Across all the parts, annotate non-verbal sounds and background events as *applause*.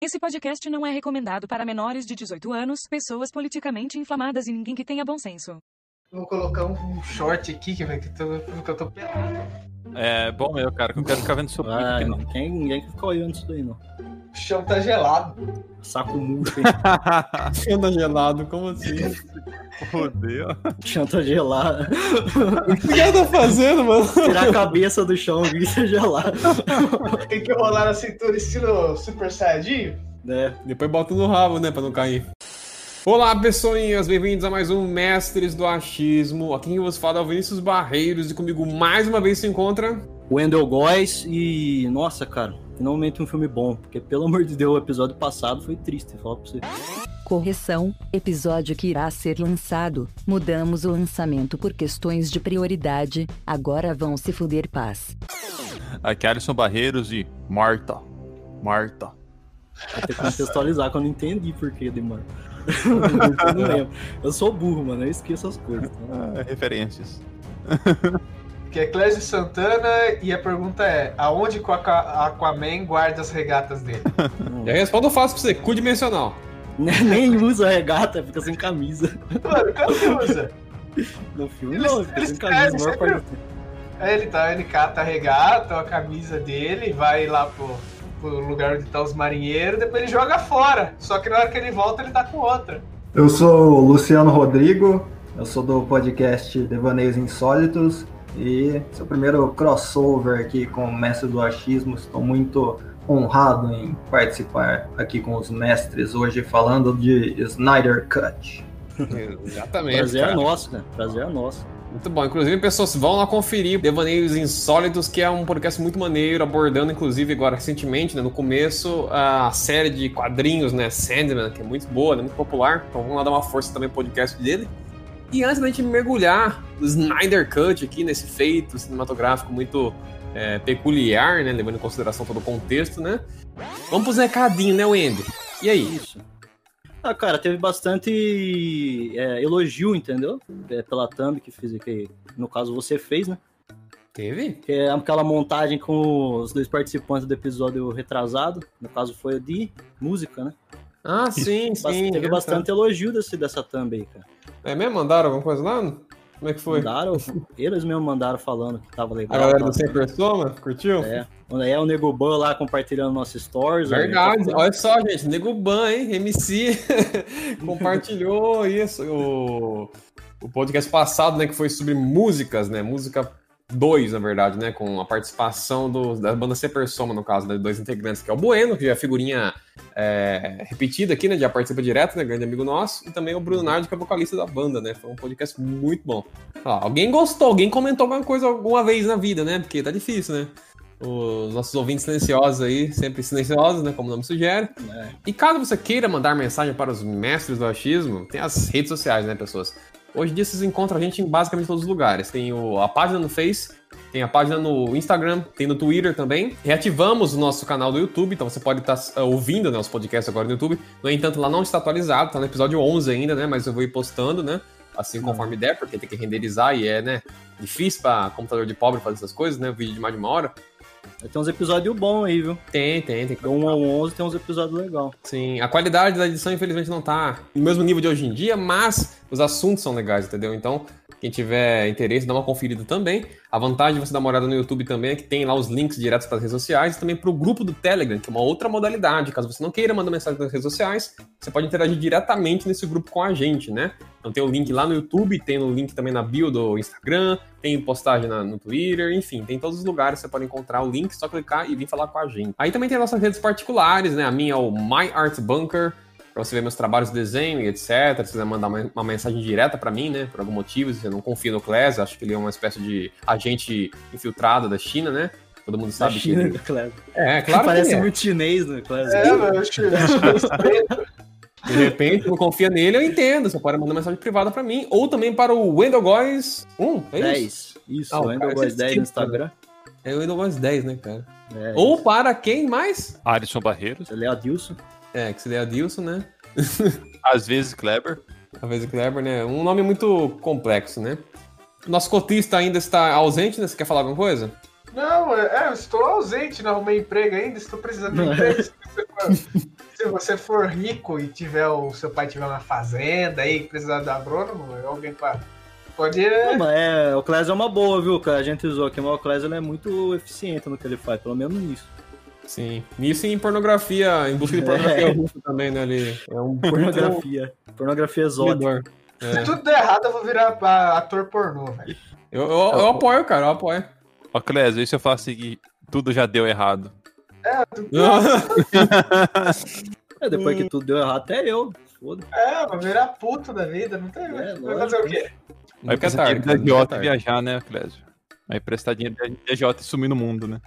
Esse podcast não é recomendado para menores de 18 anos, pessoas politicamente inflamadas e ninguém que tenha bom senso. Vou colocar um short aqui que, vai, que, eu tô, que eu tô pelado. É bom meu, cara, que eu quero ficar vendo seu Ah, pique, não. ninguém, ninguém que fica olhando isso daí, não. O chão tá gelado. Saco murcho, Anda *laughs* gelado, como assim? Fodeu. chanta gelado. O que ela tá fazendo, mano? Tirar a cabeça do chão, grita gelado. Tem que rolar na cintura estilo Super Saiyajin. né? Depois bota no rabo, né, pra não cair. Olá, pessoinhas, bem-vindos a mais um Mestres do Achismo. Aqui quem vos fala é o Vinícius Barreiros e comigo mais uma vez se encontra... Wendell Góes e. Nossa, cara, finalmente um filme bom. Porque, pelo amor de Deus, o episódio passado foi triste, falar pra você. Correção: episódio que irá ser lançado. Mudamos o lançamento por questões de prioridade. Agora vão se fuder paz. Aqui é Alisson Barreiros e Marta. Marta. Vai ter que contextualizar que eu não entendi por que demora. *laughs* eu não lembro. Eu sou burro, mano, eu esqueço as coisas. tá? Ah, referências. *laughs* Que é Clésio Santana e a pergunta é: aonde que o Aqua- Aquaman guarda as regatas dele? *laughs* Já respondo fácil pra você, cu dimensional. Nem- usa regata, fica sem camisa. Mano, que usa? No filme Eles- não, fica eles sem camisa. a maior sempre- parte. Aí ele tá, ele cata a regata, a camisa dele, vai lá pro, pro lugar onde tá os marinheiros, depois ele joga fora. Só que na hora que ele volta, ele tá com outra. Eu sou o Luciano Rodrigo, eu sou do podcast Devaneios Insólitos e seu primeiro crossover aqui com o Mestre do Achismo. Estou muito honrado em participar aqui com os mestres hoje falando de Snyder Cut. Exatamente, Prazer é cara. nosso, cara. Prazer é nosso. Muito bom. Inclusive, pessoas vão lá conferir Devaneios Insólitos, que é um podcast muito maneiro, abordando, inclusive, agora recentemente, né, no começo, a série de quadrinhos, né, Sandman, que é muito boa, né, muito popular. Então vamos lá dar uma força também pro podcast dele. E antes da gente mergulhar no Snyder Cut aqui, nesse feito cinematográfico muito é, peculiar, né, levando em consideração todo o contexto, né, vamos pros recadinhos, né, Wendy? E aí? Isso. Ah, cara, teve bastante é, elogio, entendeu? É, pela thumb que fiz aqui. No caso, você fez, né? Teve? Que é aquela montagem com os dois participantes do episódio retrasado. No caso, foi o de música, né? Ah, sim, sim. teve bastante elogio desse, dessa thumb aí, cara. É mesmo? Mandaram alguma coisa lá? Como é que foi? Mandaram, eles mesmo mandaram falando que tava legal. A galera do Sem Persona, curtiu? É. É o Nego Ban lá compartilhando nossos stories. Verdade, aí, olha só, gente, Nego Ban, hein? MC *laughs* compartilhou isso. O, o podcast passado, né, que foi sobre músicas, né? Música 2, na verdade, né? Com a participação do- da banda C Persona, no caso, né? Dois integrantes, que é o Bueno, que já é figurinha é, repetida aqui, né? Já participa direto, né? Grande amigo nosso. E também o Bruno Nardi, que é vocalista da banda, né? Foi um podcast muito bom. Alguém gostou, alguém comentou alguma coisa alguma vez na vida, né? Porque tá difícil, né? Os nossos ouvintes silenciosos aí, sempre silenciosos, né? Como o nome sugere. É. E caso você queira mandar mensagem para os mestres do achismo, tem as redes sociais, né, pessoas? Hoje em dia vocês encontram a gente em basicamente todos os lugares. Tem o- a página no Face, tem a página no Instagram, tem no Twitter também. Reativamos o nosso canal do YouTube, então você pode estar ah, ouvindo né, os podcasts agora no YouTube. No entanto, lá não está atualizado, está no episódio 11 ainda, né? Mas eu vou ir postando, né? Assim conforme der, porque tem que renderizar e é, né? Difícil para computador de pobre fazer essas coisas, né? Vídeo de mais de uma hora. Tem uns episódios bons aí, viu? Tem, tem, tem. Do 1 ao 11 tem uns episódios legais. Sim, a qualidade da edição infelizmente não tá no mesmo nível de hoje em dia, mas os assuntos são legais, entendeu? Então, quem tiver interesse, dá uma conferida também. A vantagem de você dar uma olhada no YouTube também é que tem lá os links diretos para as redes sociais e também para o grupo do Telegram, que é uma outra modalidade. Caso você não queira mandar mensagem nas redes sociais, você pode interagir diretamente nesse grupo com a gente, né? Então tem o link lá no YouTube, tem o link também na bio do Instagram, tem postagem na- no Twitter, enfim, tem em todos os lugares você pode encontrar o link, só clicar e vir falar com a gente. Aí também tem nossas redes particulares, né? A minha é o My Art Bunker, pra você ver meus trabalhos de desenho e etc. Se quiser mandar uma, uma mensagem direta pra mim, né? Por algum motivo, se você não confia no Class, acho que ele é uma espécie de agente infiltrado da China, né? Todo mundo Da sabe que China, ele... Cleber. É, claro Parece que é. muito chinês, né, Cleber? É, mano, eu acho, que é. De repente, não confia nele, eu entendo. Você pode mandar mensagem privada pra mim. Ou também para o Wendell Góes 1, é isso? 10. Isso, Ah, cara, Góes esse 10 tipo, no Instagram. É o Góes 10, né, cara? É, Ou para quem mais? Alisson Barreiros. Ele é Adilson. É, que seria Adilson, né? *laughs* Às vezes Kleber. Talvez o Kleber, né? Um nome muito complexo, né? Nosso cotista ainda está ausente, né? Você quer falar alguma coisa? Não, é, é, eu estou ausente, não arrumei emprego ainda, estou precisando de emprego. *laughs* você for rico e tiver o seu pai tiver uma fazenda aí, precisar de agrônomo, alguém pra. Pode. Não, mas é, o Clésio é uma boa, viu? cara? A gente usou aqui, mas o Clésio ele é muito eficiente no que ele faz, pelo menos nisso. Sim. Nisso em pornografia, em busca de pornografia russa também, né? Ele é um *laughs* Pornografia. Pornografia exótica. consumidor. Se É. tudo der errado, eu vou virar ator pornô, velho. Eu, eu, eu apoio, cara, eu apoio. Ó, Clésio, e se eu falar assim que tudo já deu errado? *laughs* É, depois que tudo deu errado, até eu. Foda. É, vou virar puto da vida, não tem. É, vai fazer o quê? Vai é precisar tarde, de é idiota e viajar, né, Clésio? Aí prestar dinheiro de idiota e sumir no mundo, né?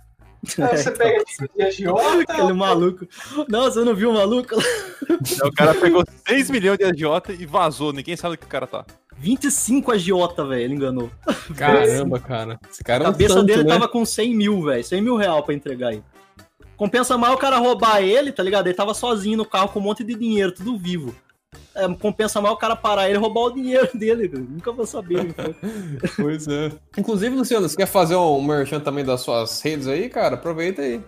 Aí você pega de agiota, *laughs* Aquele maluco. Não, você não viu o maluco? Aí o cara pegou 6 milhões de agiota e vazou, ninguém sabe onde que o cara tá. 25 agiota, velho, ele enganou. Caramba, cara. Esse cara A é um cabeça santo, dele né? tava com 100 mil, velho. 100 mil real pra entregar aí. Compensa mais o cara roubar ele, tá ligado? Ele tava sozinho no carro com um monte de dinheiro, tudo vivo. É, compensa mais o cara parar ele e roubar o dinheiro *laughs* dele. cara. Nunca vou saber. então. *laughs* Pois é. Inclusive, Luciano, você quer fazer um merchan também das suas redes aí, cara? Aproveita aí.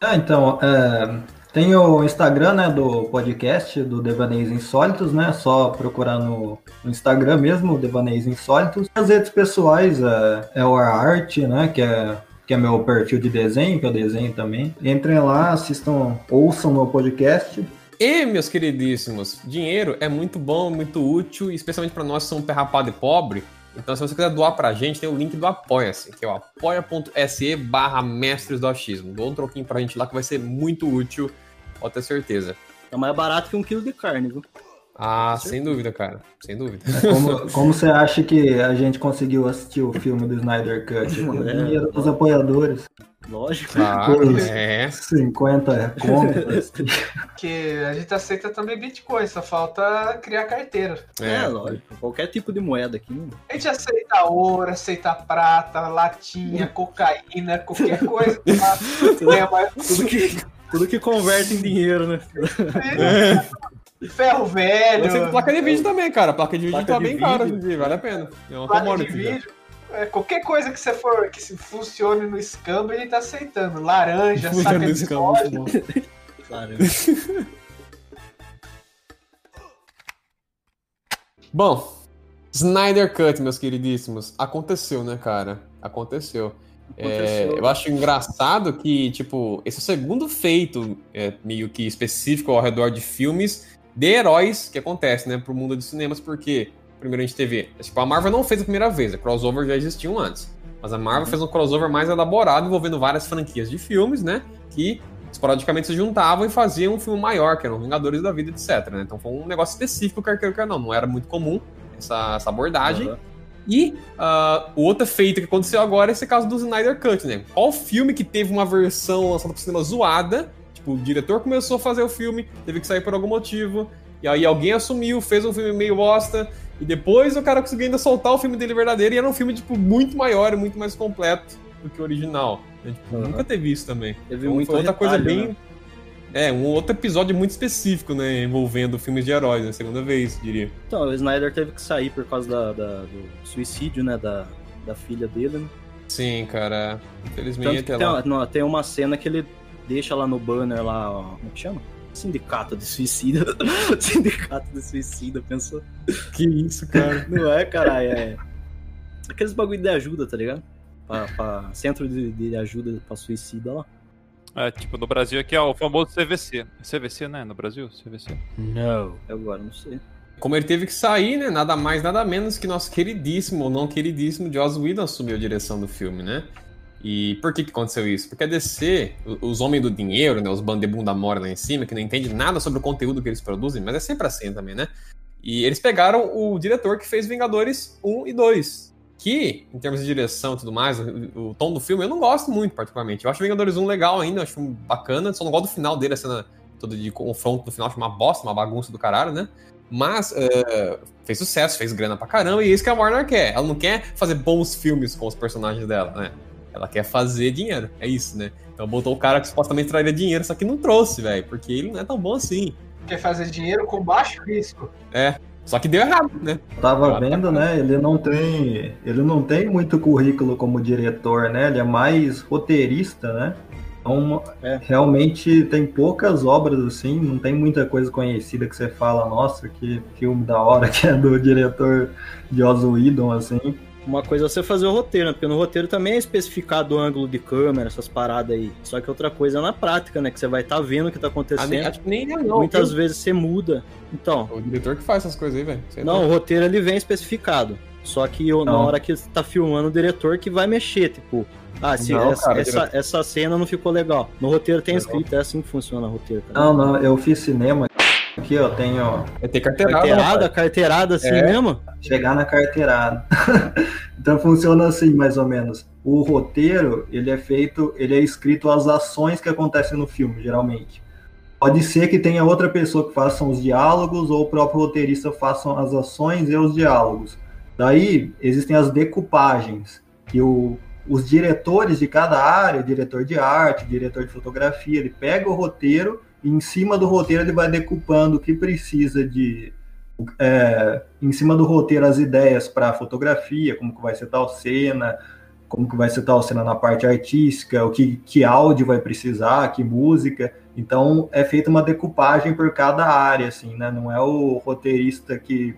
Ah, então, é, tem o Instagram, né, do podcast, do Devaneios Insólitos, né, só procurar no, no Instagram mesmo, Devaneios Insólitos. As redes pessoais é, é o Art, né, que é, que é meu perfil de desenho, que eu desenho também. Entrem lá, assistam, ouçam meu podcast. E, meus queridíssimos, dinheiro é muito bom, muito útil, especialmente para nós que somos perrapado e pobre. Então, se você quiser doar pra gente, tem o link do Apoia-se, que é o apoia.se barra mestres do achismo. Doa um troquinho pra gente lá que vai ser muito útil, pode ter certeza. É mais barato que um quilo de carne, viu? Ah, sem dúvida, cara. Sem dúvida. Como, como você acha que a gente conseguiu assistir o filme do Snyder Cut? O É. dinheiro dos apoiadores. Lógico. Claro, é. 50 contas. Porque a gente aceita também Bitcoin, só falta criar carteira. É, É, lógico. Qualquer tipo de moeda aqui. né? A gente aceita ouro, aceita prata, latinha, cocaína, qualquer coisa. *laughs* mais Tudo que, tudo que converte em dinheiro, né? *laughs* Ferro velho. Você tem placa de vídeo também, cara. Placa de vídeo Placa tá de bem cara, hoje em dia, vale a pena. É uma placa de vídeo. É, qualquer coisa que você for que se funcione no escambo, a gente tá aceitando. Laranja, saca de soja. muito *laughs* bom. Snyder Cut, meus queridíssimos, aconteceu, né, cara? Aconteceu. É, eu acho engraçado que, tipo, esse é o segundo feito é, meio que específico ao redor de filmes de heróis que acontece, né, pro mundo dos cinemas, porque primeiro a gente teve. Tipo, a Marvel não fez a primeira vez, a crossover já existiam antes. Mas a Marvel fez um crossover mais elaborado envolvendo várias franquias de filmes, né? Que esporadicamente se juntavam e faziam um filme maior, que eram Vingadores da Vida, etc. Né? Então foi um negócio específico, quer queira, quer não. Não era muito comum essa, essa abordagem. Aham. E o outro feito que aconteceu agora é esse caso do Snyder Cut, né? Qual filme que teve uma versão lançada pro cinema zoada? Tipo, o diretor começou a fazer o filme, teve que sair por algum motivo, e aí alguém assumiu, fez um filme meio bosta, e depois o cara conseguiu ainda soltar o filme dele verdadeiro, e era um filme, tipo, muito maior e muito mais completo do que o original. Tipo, Aham. Nunca teve isso também. Teve Então, muito foi outra coisa retalho, bem. né? É, um outro episódio muito específico, né? Envolvendo filmes de heróis, né? Segunda vez, diria. Então, o Snyder teve que sair por causa da- da- do suicídio, né? Da, da filha dele, né? Sim, cara. Tanto Infelizmente, que é tem, lá. não, tem uma cena que ele deixa lá no banner lá, ó, como que chama? Sindicato de suicida. *laughs* Sindicato de suicida, pensou? Que isso, cara. *laughs* Não é, caralho, é. Aqueles bagulho de ajuda, tá ligado? Pra, pra- centro de, de ajuda pra suicida lá. É, tipo, no Brasil aqui é o famoso CVC. CVC, né? No Brasil? CVC. Não. Agora não sei. Como ele teve que sair, né? Nada mais, nada menos que nosso queridíssimo, ou não queridíssimo, Joss Whedon assumiu a direção do filme, né? E por que que aconteceu isso? Porque a DC, os homens do dinheiro, né? Os bandebunda mora lá em cima, que não entende nada sobre o conteúdo que eles produzem, mas é sempre assim também, né? E eles pegaram o diretor que fez Vingadores 1 e 2. Que, em termos de direção e tudo mais, o, o tom do filme eu não gosto muito, particularmente. Eu acho Vingadores 1 legal ainda, acho bacana, só não gosto do final dele, a cena toda de confronto no final, acho uma bosta, uma bagunça do caralho, né? Mas é, fez sucesso, fez grana pra caramba, e é isso que a Warner quer. Ela não quer fazer bons filmes com os personagens dela, né? Ela quer fazer dinheiro, é isso, né? Então botou o cara que supostamente traria dinheiro, só que não trouxe, velho, porque ele não é tão bom assim. Quer fazer dinheiro com baixo risco. Só que deu errado, né? Tava vendo, né? Ele não tem, ele não tem muito currículo como diretor, né? Ele é mais roteirista, né? Então, É. realmente tem poucas obras assim, não tem muita coisa conhecida que você fala, nossa, que filme da hora que é do diretor de Joss Whedon, assim. Uma coisa é você fazer o roteiro, né? Porque no roteiro também é especificado o ângulo de câmera, essas paradas aí. Só que outra coisa é na prática, né? Que você vai estar vendo o que tá acontecendo. acho que nem ele não. Muitas vezes você muda. Então, O diretor que faz essas coisas aí, velho. Não, o roteiro ele vem especificado. Só que eu- na hora que você tá filmando, o diretor que vai mexer, tipo, ah, se Não, essa, cara, essa, essa cena não ficou legal. No roteiro tem escrito, é assim que funciona o roteiro. Cara. Não, não, eu fiz cinema. Aqui, ó, tenho É ter carteirada. Carteirada, rapaz. carteirada assim É. mesmo? chegar na carteirada. *laughs* então funciona assim, mais ou menos. O roteiro, ele é feito, ele é escrito as ações que acontecem no filme, geralmente. Pode ser que tenha outra pessoa que faça os diálogos ou o próprio roteirista faça as ações e os diálogos. Daí existem as decupagens, que o, os diretores de cada área, diretor de arte, diretor de fotografia, ele pega o roteiro em cima do roteiro ele vai decupando o que precisa de é, em cima do roteiro as ideias para fotografia, como que vai ser tal cena, como que vai ser tal cena na parte artística, o que, que áudio vai precisar, que música. Então é feita uma decupagem por cada área, assim, né? Não é o roteirista que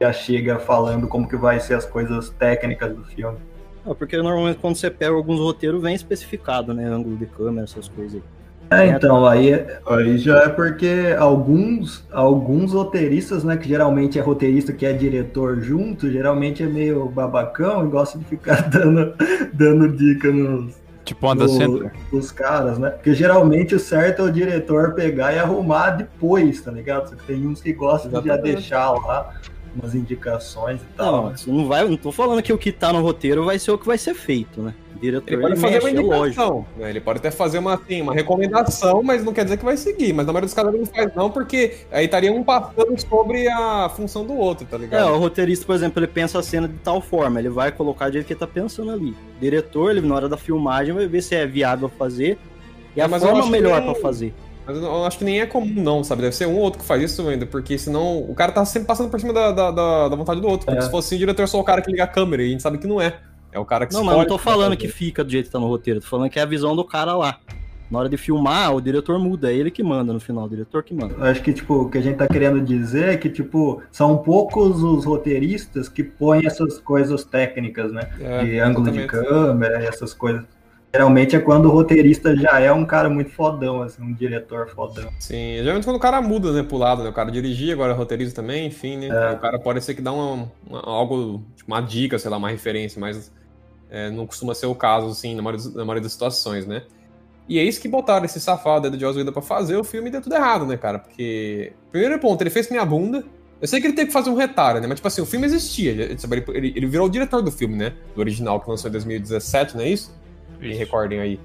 já chega falando como que vai ser as coisas técnicas do filme. Ah, porque normalmente quando você pega alguns roteiros, vem especificado, né? Ângulo de câmera, essas coisas aí. É, então, aí, aí já é porque alguns, alguns roteiristas, né, que geralmente é roteirista que é diretor junto, geralmente é meio babacão e gosta de ficar *laughs* dando, dando dica nos, Tipo Center. dos caras, né? Porque geralmente o certo é o diretor pegar e arrumar depois, tá ligado? Só que tem uns que gostam de já Exatamente. deixar lá umas indicações e tal. Não, né? isso não vai, não tô falando que o que tá no roteiro vai ser o que vai ser feito, né? Diretor Ele pode fazer mexe, uma é indicação. né? Ele pode até fazer uma, assim, uma recomendação, mas não quer dizer que vai seguir. Mas na maioria dos casos ele não faz, não, porque aí estaria um passando sobre a função do outro, tá É, ligado? o roteirista, por exemplo, ele pensa a cena de tal forma, ele vai colocar do jeito que ele tá pensando ali. O diretor, ele na hora da filmagem vai ver se é viável fazer e É, a forma melhor que- pra fazer. Mas eu, acho que nem é comum, não, sabe? Deve ser um ou outro que faz isso ainda, porque senão o cara tá sempre passando por cima da, da, da- vontade do outro. Como É. se fosse o diretor só o cara que liga a câmera, e a gente sabe que não é. É o cara que Não, mas não tô falando que fica do jeito que tá no roteiro, tô falando que é a visão do cara lá. Na hora de filmar, o diretor muda, é ele que manda no final, o diretor que manda. Eu acho que, tipo, o que a gente tá querendo dizer é que, tipo, são poucos os roteiristas que põem essas coisas técnicas, né? É, de ângulo de câmera e essas coisas. Geralmente é quando o roteirista já é um cara muito fodão, assim, um diretor fodão. Sim, geralmente quando o cara muda, né, pro lado, né? O cara dirigir, agora roteiriza também, enfim, né? É. O cara pode ser que dá uma, uma- algo, tipo, uma dica, sei lá, uma referência, mas é, não costuma ser o caso, assim, na maioria, das- na maioria das situações, né? E é isso que botaram esse safado do Joss Whedon pra fazer o filme e deu tudo errado, né, cara? Porque, primeiro ponto, ele fez minha bunda. Eu sei que ele teve que fazer um retalho, né? Mas, tipo assim, o filme existia. Ele, ele, ele virou o diretor do filme, né? Do original, que lançou em 2017, não é isso? Me recordem aí.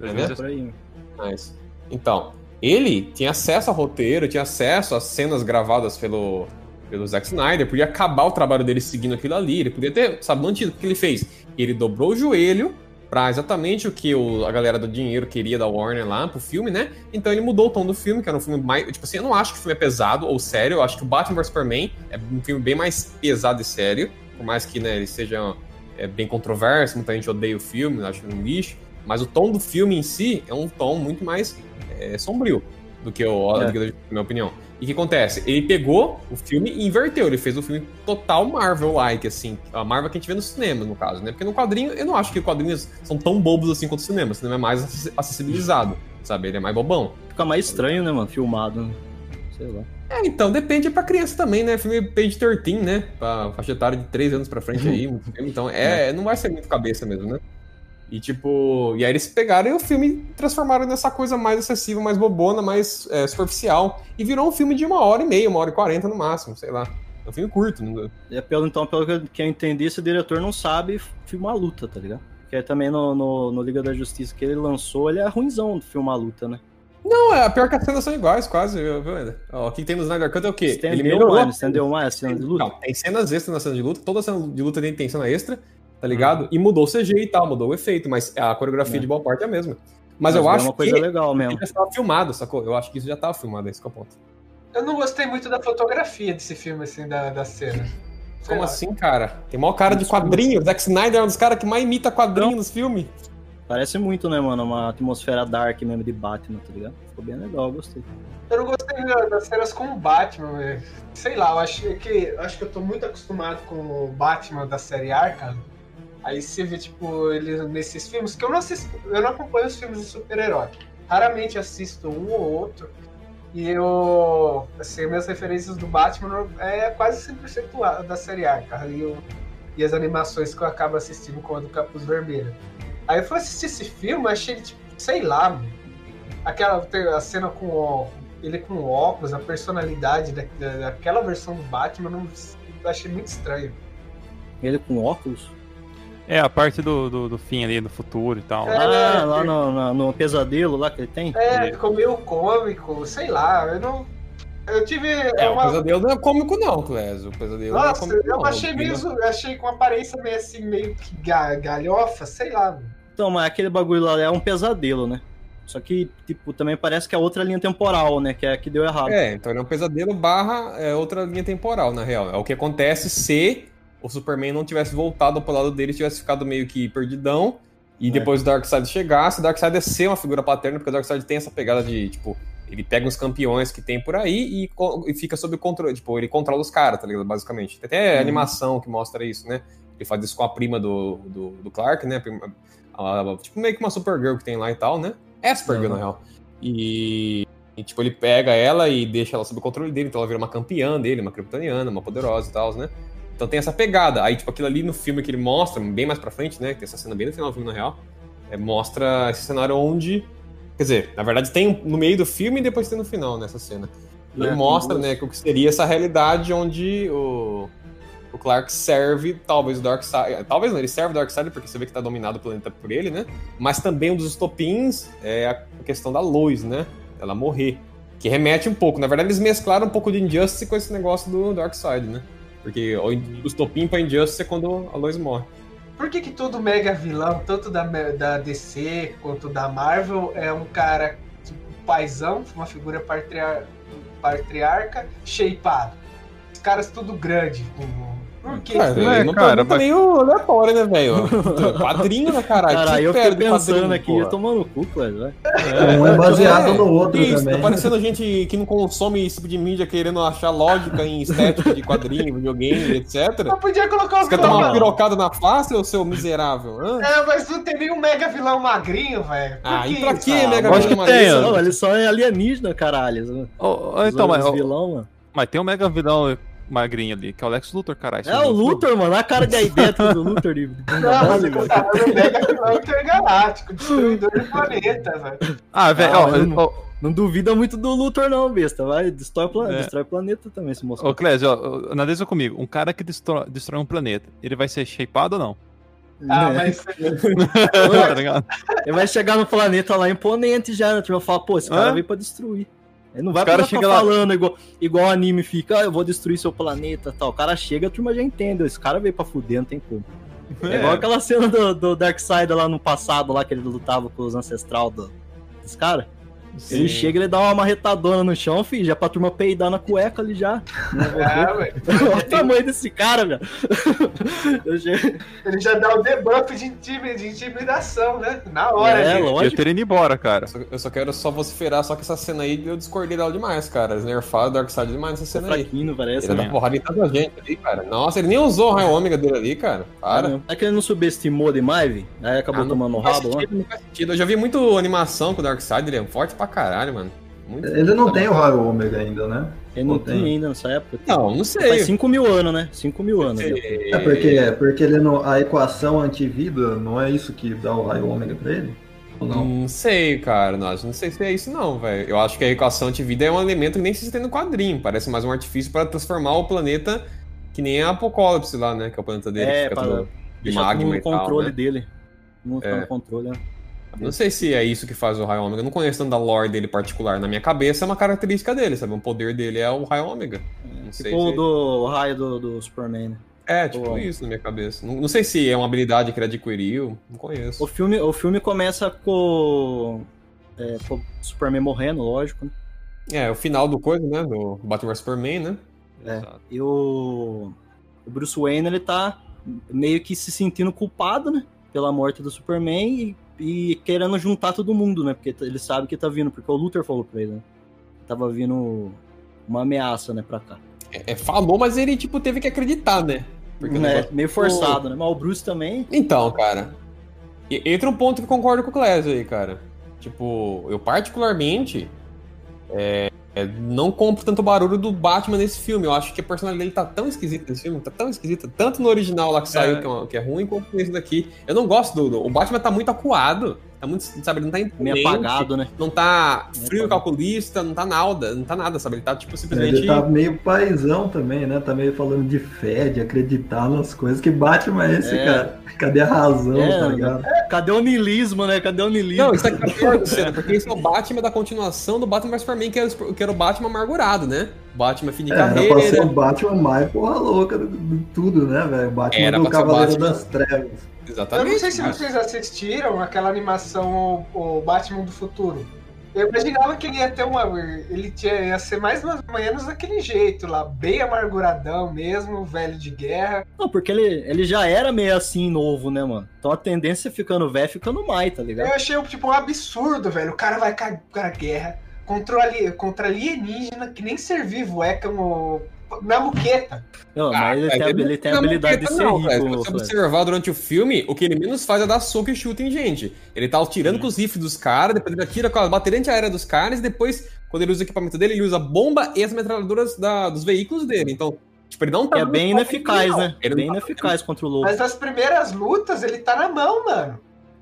É aí. Mas, então, ele tinha acesso ao roteiro, tinha acesso às cenas gravadas pelo, pelo Zack Snyder, podia acabar o trabalho dele seguindo aquilo ali, ele podia ter, sabe, mantido. O que ele fez? Ele dobrou o joelho pra exatamente o que o- a galera do dinheiro queria da Warner lá pro filme, né? Então ele mudou o tom do filme, que era um filme mais. Tipo assim, eu não acho que o filme é pesado ou sério, eu acho que o Batman vs Superman é um filme bem mais pesado e sério, por mais que, né, ele seja é, bem controverso, muita gente odeia o filme, acha um lixo. Mas o tom do filme em si é um tom muito mais é, sombrio do que o É. do que na minha opinião. E o que acontece? Ele pegou o filme e inverteu. Ele fez o filme total Marvel-like, assim. A Marvel que a gente vê no cinema, no caso, né? Porque no quadrinho, eu não acho que quadrinhos são tão bobos assim quanto o cinema. O cinema é mais acess- acessibilizado, sabe? Ele é mais bobão. Fica mais estranho, né, mano? Filmado. né? Sei lá. É, então, depende pra criança também, né? Filme page 13, né? Pra faixa etária de 3 anos pra frente aí. *laughs* Então, é, não vai ser muito cabeça mesmo, né? E tipo, e aí eles pegaram e o filme transformaram nessa coisa mais acessível, mais bobona, mais é, superficial. E virou um filme de uma hora e meia, uma hora e quarenta no máximo, sei lá. É um filme curto. Não... É pelo, então, pelo que eu- entendi, esse diretor não sabe filmar a luta, tá ligado? Porque aí também no, no, no Liga da Justiça que ele lançou, ele é ruimzão de filmar a luta, né? Não, é pior que as cenas são iguais, quase, viu, viu, Eder? Ó, o que tem no Snyder Cut é o quê? Estendeu mais, estendeu mais a cena de luta. Não, tem cenas extras na cena de luta, toda cena de luta tem cena extra, tá ligado? E mudou o CG e tal, mudou o efeito, mas a coreografia É. de boa parte é a mesma. Mas, eu é acho uma coisa que legal mesmo. já estava filmado, sacou? Eu acho que isso já estava filmado, esse que é o ponto. Eu não gostei muito da fotografia desse filme, assim, da, da cena. Sei Como lá. assim, cara? Tem maior cara de quadrinho. Zack Snyder é um dos caras que mais imita quadrinho nos filmes. Parece muito, né, mano? Uma atmosfera dark mesmo de Batman, tá ligado? Ficou bem legal, gostei. Eu não gostei da- das cenas com o Batman, velho. Sei lá, eu acho que, eu acho que eu tô muito acostumado com o Batman da série Arkham. Aí você vê, tipo, ele nesses filmes, que eu não assisto, eu não acompanho os filmes de super-herói. Raramente assisto um ou outro. E eu, assim, minhas referências do Batman é quase 100% a- da série Arkham. E, eu- e as animações que eu acabo assistindo com a do Capuz Vermelho. Aí eu fui assistir esse filme, achei, tipo, sei lá, mano. aquela a cena com o, ele com óculos, a personalidade da, da- daquela versão do Batman, eu não, eu achei muito estranho. Ele com óculos? É, a parte do, do, do fim ali, do futuro e tal. É, ah, é, lá no, na- no pesadelo lá que ele tem? É, ficou meio cômico, sei lá, eu não. Eu tive. É, o uma... pesadelo não é cômico, não, Clésio. O pesadelo não é Nossa, cômico, eu não. achei O zo- eu achei com aparência meio assim, meio que ga- galhofa, sei lá. mano. Então, mas aquele bagulho lá é um pesadelo, né? Só que, tipo, também parece que é outra linha temporal, né? Que é a que deu errado. É, então ele é um pesadelo barra é, outra linha temporal, na real. É o que acontece se o Superman não tivesse voltado pro lado dele, tivesse ficado meio que perdidão, e É. depois o Darkseid chegasse, o Darkseid é ser uma figura paterna, porque o Darkseid tem essa pegada de, tipo, ele pega os campeões que tem por aí e, e fica sob controle, tipo, ele controla os caras, tá ligado? Basicamente. Tem até Uhum. animação que mostra isso, né? Ele faz isso com a prima do, do, do Clark, né? A prima- a- tipo, meio que uma Supergirl que tem lá e tal, né? É a Supergirl, Uhum. na real. E, e, tipo, ele pega ela e deixa ela sob o controle dele, então ela vira uma campeã dele, uma kryptoniana, uma poderosa e tal, né? Então tem essa pegada. Aí, tipo, aquilo ali no filme que ele mostra, bem mais pra frente, né? Que tem essa cena bem no final do filme, na real. é, mostra esse cenário onde. Quer dizer, na verdade tem no meio do filme e depois tem no final nessa cena. E É, mostra, né, que o que seria essa realidade onde o, o Clark serve, talvez o Darkseid. Talvez não, ele serve o Darkseid porque você vê que tá dominado o planeta por ele, né? Mas também um dos estopins é a questão da Lois, né? Ela morrer. Que remete um pouco. Na verdade, eles mesclaram um pouco de Injustice com esse negócio do Darkseid, né? Porque o estopim pra Injustice é quando a Lois morre. Por que, que todo mega vilão, tanto da, da DC quanto da Marvel, é um cara tipo paizão, uma figura patria- patriarca, shapeado? Os caras tudo grande. com- Por que? Cara, É, é, não cara, mas- meio aleatório, né, velho? *laughs* Quadrinho, né, caralho? Cara, eu perde fiquei pensando aqui, porra? tomando cu, velho. vai. Um é baseado É, no outro Isso, também. tá parecendo gente que não consome esse tipo de mídia querendo achar lógica em estética de quadrinho, videogame, etc. Eu podia colocar os Você quer tomar uma pirocada na face, ô seu miserável? Hã? É, mas não tem nenhum mega vilão magrinho, velho. Ah, e pra que, Ah, Mega Vilão que tem, Maria? Não, ele só é alienígena, caralho. Os então, mas, vilão, mano. mas tem um mega vilão magrinho ali, que é o Lex Luthor, caralho. É o viu filme? Luthor, mano. A cara de idética do Luthor de *laughs* de Não, você mega vilão intergaláctico, destruidor do planeta, velho. Ah, velho, Ah, ó, eu não- ó, Não duvida muito do Luthor, não, besta. Vai, destrói o, pla- É. destrói o planeta também, se Ô, mostrar. Clésio, ó, analisa comigo. Um cara que destrói, destrói um planeta, ele vai ser shapeado ou não? Ah, Né? mas *laughs* tá? Ele vai chegar no planeta lá imponente já, né? Tu vai falar, pô, esse cara Hã? veio pra destruir. Ele não vai O cara chega lá- falando igual, igual anime fica, ah, eu vou destruir seu planeta tal. O cara chega, a turma já entende. Esse cara veio pra fuder, não tem como. É, igual aquela cena do, do Darkseid lá no passado, lá que ele lutava com os ancestral do, dos caras. Ele chega, ele dá uma marretadona no chão, filho, já pra turma peidar na cueca ali já. *laughs* Ah, velho. Olha o tamanho desse cara, velho. *laughs* Eu Ele já dá o debuff de, intimi- de intimidação, né? Na hora, É, gente. Eu lógico. teria ido embora, cara. Eu só- Eu só quero só vociferar, só que essa cena aí eu discordei dela demais, cara. Eles nerfaram o Darkseid demais nessa cena aí. fraquinho, parece. Ele né? dá porrada em tanta gente ali, cara. Nossa, ele nem usou o raio ômega dele ali, cara. Para. É que ele não subestimou demais, vi? Aí acabou Ah, tomando o rabo lá. sentido, não faz sentido. Eu já vi muito animação com o Darkseid, ele é forte pra caralho, mano. Muito Ele não tem o raio ômega ainda, né? Ele não tem? ainda nessa época. Não, não Faz sei. 5 mil anos, né? 5 mil anos. já. É porque, porque ele não, a equação antivida não é isso que dá o raio ômega pra ele? Ou não? Não sei, cara. Não, não sei se é isso, não, velho. Eu acho que a equação de vida é um elemento que nem se tem no quadrinho. Parece mais um artifício pra transformar o planeta que nem a Apocalipse lá, né? Que é o planeta dele. É, que fica pra todo de magma no e tal. controle né? dele. Não ficar É. no controle, né? Não sei se é isso que faz o raio ômega. Eu não conheço tanto da lore dele particular. Na minha cabeça é uma característica dele, sabe? Um poder dele é o raio ômega. Sei Tipo o se... do raio do, do Superman, né? É, tipo isso na minha cabeça. Não, não sei se é uma habilidade que ele adquiriu. Não conheço. O filme, o filme começa com, é, com o Superman morrendo, lógico, né? É, o final do coisa, né? Do Batman vs Superman, né? É. Exato. E o, o Bruce Wayne, ele tá meio que se sentindo culpado, né? Pela morte do Superman e e querendo juntar todo mundo, né? Porque ele sabe que tá vindo, porque o Luther falou pra ele, né? Tava vindo uma ameaça, né, pra cá. É, é, falou, mas ele, tipo, teve que acreditar, né? Porque É, meio forçado, né? Mas o Bruce também. Então, cara. Entra um ponto que eu concordo com o Clésio aí, cara. Tipo, eu particularmente é, é, não compro tanto barulho do Batman nesse filme. Eu acho que a personalidade dele tá tão esquisita nesse filme, tá tão esquisita. Tanto no original lá que saiu, que, é, que é ruim, quanto nesse daqui. Eu não gosto do, do- O Batman tá muito acuado. Tá muito, sabe, ele não tá Meio apagado, né? Não tá frio calculista, não tá nada, não tá nada, sabe? Ele tá, tipo, simplesmente. Ele tá meio paizão também, né? Tá meio falando de fé, de acreditar nas coisas. Que Batman é esse, É. cara? Cadê a razão, É, tá ligado? Cadê o niilismo, né? Cadê o niilismo? Não, isso aqui é pior cedo, porque esse é o Batman da continuação do Batman vs Superman, que era, o- que era o Batman amargurado, né? Batman fim de É, era pra ser o carreira. Batman mais porra louca do, do tudo, né, velho? O Batman Era do Cavaleiro Batman. das Trevas. Exatamente. Eu não sei se vocês assistiram aquela animação o, o Batman do Futuro. Eu imaginava que ele ia ter uma. Ele tinha, ia ser mais ou menos daquele jeito lá, bem amarguradão mesmo, velho de guerra. Não, porque ele, ele já era meio assim novo, né, mano? Então a tendência é ficando velho, ficando mais, tá ligado? Eu achei tipo um absurdo, velho. O cara vai cair pra guerra contra, contra alienígena que nem ser vivo é como. Na muqueta. Não, Ah, mas ele tem, ele tem a habilidade de ser não, cara. Se rico. você observar durante o filme, o que ele menos faz é dar soco e chute em gente. Ele tá atirando com os rifles dos caras, depois ele atira com a bateria antiaérea dos caras, e depois, quando ele usa o equipamento dele, ele usa bomba e as metralhadoras da- dos veículos dele. Então, tipo, ele não tá. É bem ineficaz, né? Ele Bem tá- ineficaz contra o lobo. Mas nas primeiras lutas ele tá na mão, mano.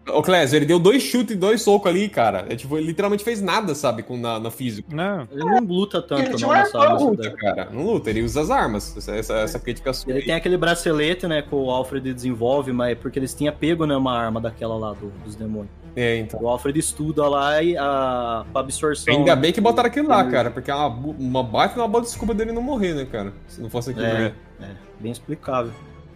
Ô, Clésio, ele deu dois chutes e dois socos ali, cara. É, tipo, ele literalmente fez nada, sabe, com, na, na física. Não. Ele não luta tanto, Ele tinha não, nessa nessa Luta, cara. Não luta, ele usa as armas. Essa, essa, essa crítica sua. Ele aí. tem aquele bracelete, né, que o Alfred desenvolve, mas é porque eles tinham pego, né, uma arma daquela lá do- dos demônios. É, então. O Alfred estuda lá e a, pra absorção. Ainda bem que botaram aquilo lá, cara, porque é uma, uma baita uma boa desculpa dele não morrer, né, cara? Se não fosse aquilo, É, né? é, bem explicável.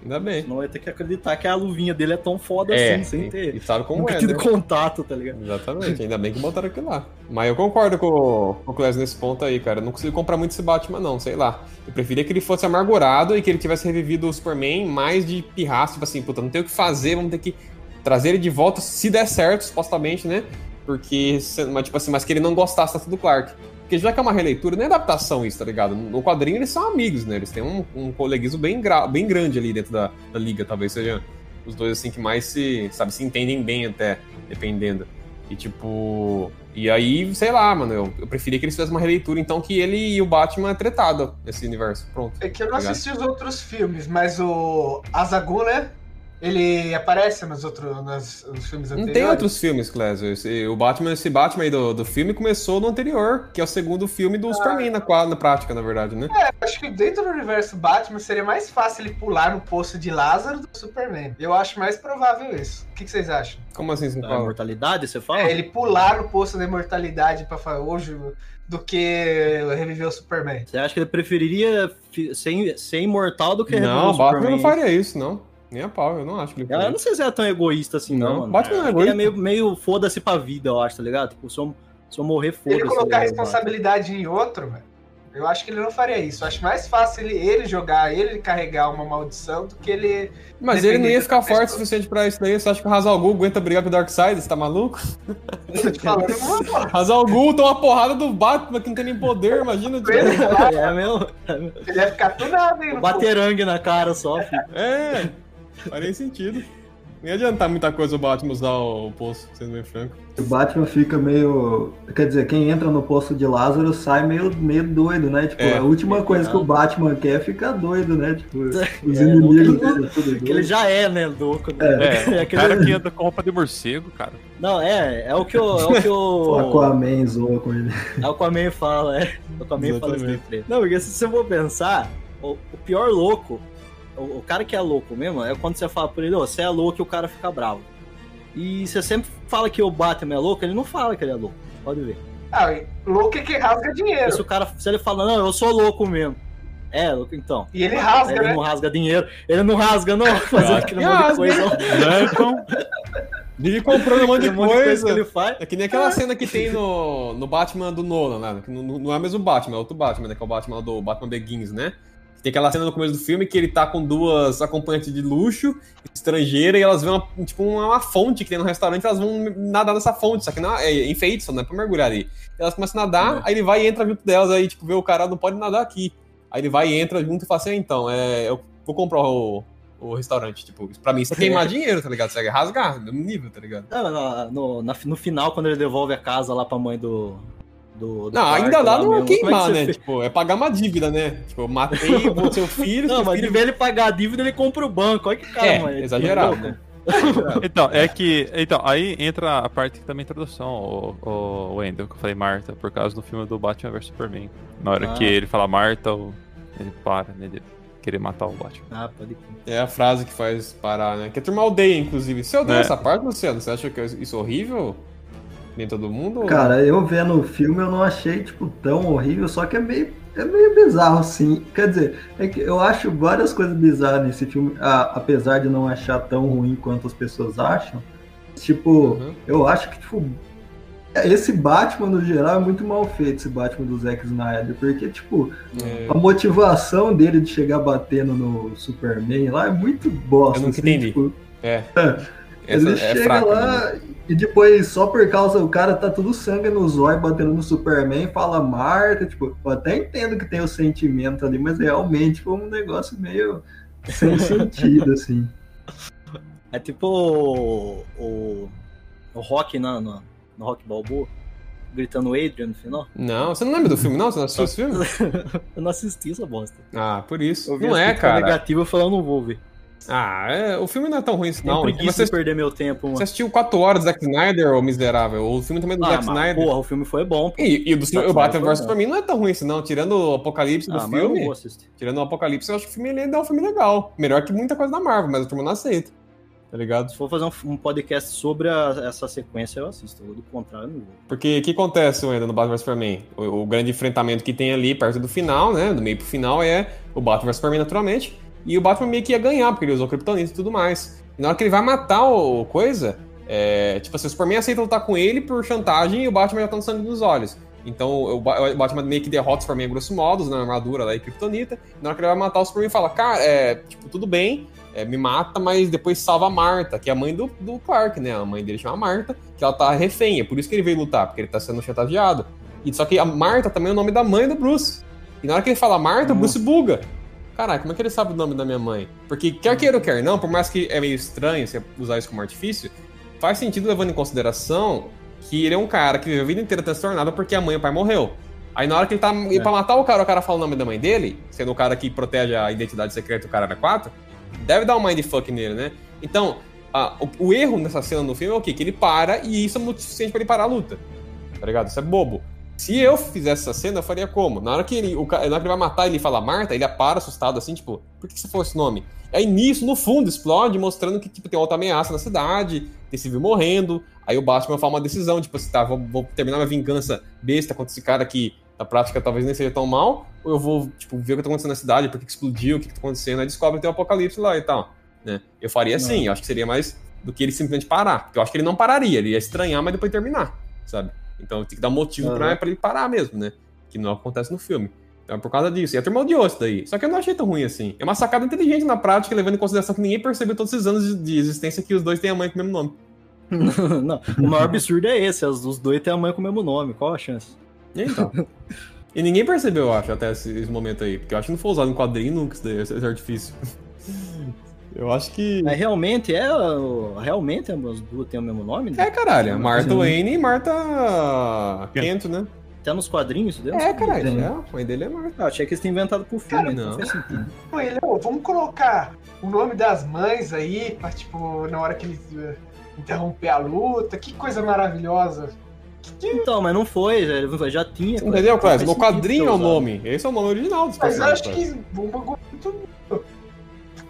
Ainda bem. Senão vai ter que acreditar que a luvinha dele é tão foda É, assim, sem ter e sabe como nunca é, tido né? contato, tá ligado? Exatamente, ainda bem que botaram aquilo lá. Mas eu concordo com, com o Clésio nesse ponto aí, cara. Eu não consigo comprar muito esse Batman, não, sei lá. Eu preferia que ele fosse amargurado e que ele tivesse revivido o Superman mais de pirraça, tipo assim, puta, não tem o que fazer, vamos ter que trazer ele de volta, se der certo, supostamente, né? Porque, mas, tipo assim, mas que ele não gostasse tanto do Clark. Porque já que é uma releitura, não é adaptação isso, tá ligado? No quadrinho eles são amigos, né? Eles têm um, um coleguismo bem, bem grande ali dentro da, da liga, talvez seja os dois assim que mais se, sabe, se entendem bem até, dependendo. E tipo. E aí, sei lá, mano, eu, eu preferia que eles fizessem uma releitura, então, que ele e o Batman é tretado nesse universo. Pronto. É que eu não Obrigado. assisti os outros filmes, mas o Azaghul, né? Ele aparece nos outros nos, nos filmes Não anteriores. tem outros filmes, Clésio. Esse, o Batman, esse Batman aí do, do filme começou no anterior, que é o segundo filme do Superman na, na prática, na verdade, né? Acho que dentro do universo Batman seria mais fácil ele pular no poço de Lázaro do que o Superman. Eu acho mais provável isso. O que, que vocês acham? Como assim você Da fala? imortalidade, você fala? É, ele pular no poço da imortalidade pra falar hoje do que reviver o Superman. Você acha que ele preferiria ser, ser imortal do que reviver Não, o o Batman Superman? não faria isso, não. Nem a pau, eu não acho que ele Eu não sei se é tão egoísta assim, não, Não, mano. Batman não é que Ele é egoísta. meio, meio foda-se pra vida, eu acho, tá ligado? Tipo, se eu, se eu morrer, foda-se. ele colocar a tá ligado? responsabilidade em outro, velho. Eu acho que ele não faria isso. Eu acho mais fácil ele, ele jogar, ele carregar uma maldição do que ele. Mas ele não ia ficar forte o pessoa. suficiente pra isso daí. Você acha que o Hazal Ghul aguenta brigar com o Darkseid? Você tá maluco? Tô te falando, Hazal toma uma porrada do Batman que não tem nem poder, imagina. tipo, ele, É mesmo. ele ia ficar tunado, hein? Baterangue na cara só, filho. É, faz nem sentido. Não ia adiantar muita coisa o Batman usar o poço, sendo bem franco. O Batman fica meio. Quer dizer, quem entra no poço de Lázaro sai meio, meio doido, né? Tipo, É. a última coisa que o Batman quer é ficar doido, né? Tipo, *laughs* os É, inimigos ele doido. já é, né, louco. Né? É, *laughs* o aquele- cara que *laughs* anda com roupa de morcego, cara. Não, é, é o que o, é o, que O o, Aquaman zoa com ele. é o Aquaman fala, é. O Aquaman fala isso ele. Não, porque se você for pensar, o, o pior louco, o, o cara que é louco mesmo, é quando você fala pra ele, ô, você é louco e o cara fica bravo. E você sempre fala que o Batman é louco, ele não fala que ele é louco. Pode ver. Ah, louco é que rasga dinheiro. Se o cara, se ele fala, não, eu sou louco mesmo. É, louco, então. E ele rasga, Ele né? não rasga dinheiro. Ele não rasga, não, fazendo aquele monte de coisa. Né, então, Vive comprando um monte de de coisa que coisa. ele faz. É que nem aquela cena que tem no, no Batman do Nolan, né? Que não, não é mesmo o Batman, é outro Batman, né? Que é o Batman do Batman Begins, né? Tem aquela cena no começo do filme que ele tá com duas acompanhantes de luxo, estrangeira, e elas vêem uma, tipo, uma, uma fonte que tem no restaurante, elas vão nadar nessa fonte, só que não é enfeite, só não é pra mergulhar ali. Elas começam a nadar, É. aí ele vai e entra junto delas, aí, tipo, vê o cara, não pode nadar aqui. Aí ele vai e entra junto e fala assim, "Ah, então, é, eu vou comprar o, o restaurante, tipo, pra mim isso é queimar dinheiro, tá ligado? Isso é rasgar, no nível, tá ligado? Não, no, no, na- no final, quando ele devolve a casa lá pra mãe do. Do, do Não, ainda lá não é que queimar, né? fez? Tipo, é pagar uma dívida, né? Tipo, eu matei *laughs* o seu filho, Não, seu mas filho vez ele pagar a dívida, ele compra o banco. Olha que cara, É, mano. exagerado, né? *laughs* Então, é que. Então, aí entra a parte também introdução, o, o Wendell, que eu falei Marta, por causa do filme do Batman vs Superman. Na hora Ah. que ele fala Marta, ele para, né? De querer matar o Batman. Ah, pode. É a frase que faz parar, né? Que a turma odeia, inclusive. Você odeia É. essa parte, Luciano? Você acha que isso é horrível? Nem todo mundo? Cara, eu vendo o filme eu não achei, tipo, tão horrível, só que é meio, é meio bizarro, sim. Quer dizer, é que eu acho várias coisas bizarras nesse filme, a- apesar de não achar tão ruim quanto as pessoas acham. Tipo, Uhum. eu acho que, tipo, esse Batman, no geral, é muito mal feito, esse Batman do Zack Snyder, porque, tipo, É, a motivação dele de chegar batendo no Superman lá é muito bosta. Eu nunca assim, entendi. tipo, é. Ele Essa é chega fraca. lá né? e depois, só por causa o cara tá tudo sangue no zóio batendo no Superman, fala Marta, tipo, eu até entendo que tem o sentimento ali, mas realmente foi um negócio meio sem *laughs* sentido, assim. É tipo o, o, o Rock na, no, no Rock Balboa, gritando Adrian no final. Não, você não lembra do filme, não? Você não assistiu esse filme? *laughs* Eu não assisti essa bosta. Ah, por isso. Eu vi Não é, cara. negativas e falei, eu não vou ver. Ah, é, o filme não é tão ruim assim, não. preguiça Você, de perder meu tempo, mano. você assistiu 4 horas do Zack Snyder, ô miserável? O filme também é do Ah, Zack mas, Snyder. porra, o filme foi bom. pô. E, e o, do, o Batman vs mim não é tão ruim assim, não. Tirando o apocalipse do Ah, eu não filme. Tirando o apocalipse, eu acho que o filme ele é um filme legal. Melhor que muita coisa da Marvel, mas a turma não aceita. Tá ligado? Se for fazer um, um podcast sobre a- essa sequência, eu assisto. Do contrário, eu não vou. Porque o que acontece ainda no Batman vs Superman? O, o grande enfrentamento que tem ali, perto do final, né? Do meio pro final, é o Batman vs Superman, naturalmente. E o Batman meio que ia ganhar, porque ele usou Kryptonita e tudo mais. E na hora que ele vai matar o coisa, é, tipo assim, o Superman aceita lutar com ele por chantagem e o Batman já tá no sangue nos olhos. Então o, Ba- o Batman meio que derrota o Superman a grosso modo, na armadura lá e Kryptonita. Na hora que ele vai matar o Superman, fala: Cara, é, tipo, tudo bem, é, me mata, mas depois salva a Marta, que é a mãe do, do Clark, né? A mãe dele chama Marta, que ela tá refém. É por isso que ele veio lutar, porque ele tá sendo chantageado. E só que a Marta também é o nome da mãe do Bruce. E na hora que ele fala Marta, o Bruce buga. Caralho, como é que ele sabe o nome da minha mãe? Porque quer queira ou quer não, por mais que é meio estranho você usar isso como artifício, faz sentido levando em consideração que ele é um cara que viveu a vida inteira transtornado porque a mãe e o pai morreu. Aí na hora que ele tá indo pra matar o cara, o cara fala o nome da mãe dele, sendo o cara que protege a identidade secreta do cara na 4, deve dar um mindfuck nele, né? Então, a- o, o erro nessa cena no filme é o quê? Que ele para e isso é muito suficiente pra ele parar a luta. Tá ligado? Isso é bobo. Se eu fizesse essa cena, eu faria como? Na hora que ele, o, na hora que ele vai matar e ele fala Marta, ele para assustado assim, tipo, por que você falou esse nome? Aí nisso, no fundo, explode, mostrando que tipo, tem outra ameaça na cidade, tem civil morrendo. Aí o Batman fala uma decisão, tipo assim, tá, vou, vou terminar minha vingança besta contra esse cara que na prática talvez nem seja tão mal, ou eu vou, tipo, ver o que tá acontecendo na cidade, por que explodiu, o que que tá acontecendo, aí descobre que tem um apocalipse lá e tal, né? Eu faria assim, eu acho que seria mais do que ele simplesmente parar, porque eu acho que ele não pararia, ele ia estranhar, mas depois terminar, sabe? Então tem que dar motivo pra, Aham. pra ele parar mesmo, né? Que não acontece no filme. Então é por causa disso. E a turma odiou isso daí. Só que eu não achei tão ruim assim. É uma sacada inteligente na prática, levando em consideração que ninguém percebeu todos esses anos de, existência que os dois têm a mãe com o mesmo nome. *laughs* não, o maior absurdo é esse, os dois têm a mãe com o mesmo nome, qual a chance? Então. *laughs* e ninguém percebeu, eu acho, até esse, esse momento aí. Porque eu acho que não foi usado em quadrinho nunca esse, daí, esse artifício. Eu acho que. Mas realmente é. Realmente as duas têm o mesmo nome? né? É, caralho. Martha Sim. Wayne e Martha Kent, né? Até nos quadrinhos isso deu? É, caralho. Tem. É, a mãe dele é Martha. Ah, achei que eles tinham inventado pro filme, Cara, então não. faz sentido. Vamos colocar o nome das mães aí, pra, tipo, na hora que eles eh, interromper a luta. Que coisa maravilhosa. Então, mas não foi, já, já tinha. Entendeu, Clássico? No quadrinho é o nome. Esse é o nome original dos Mas eu acho que um bagulho muito.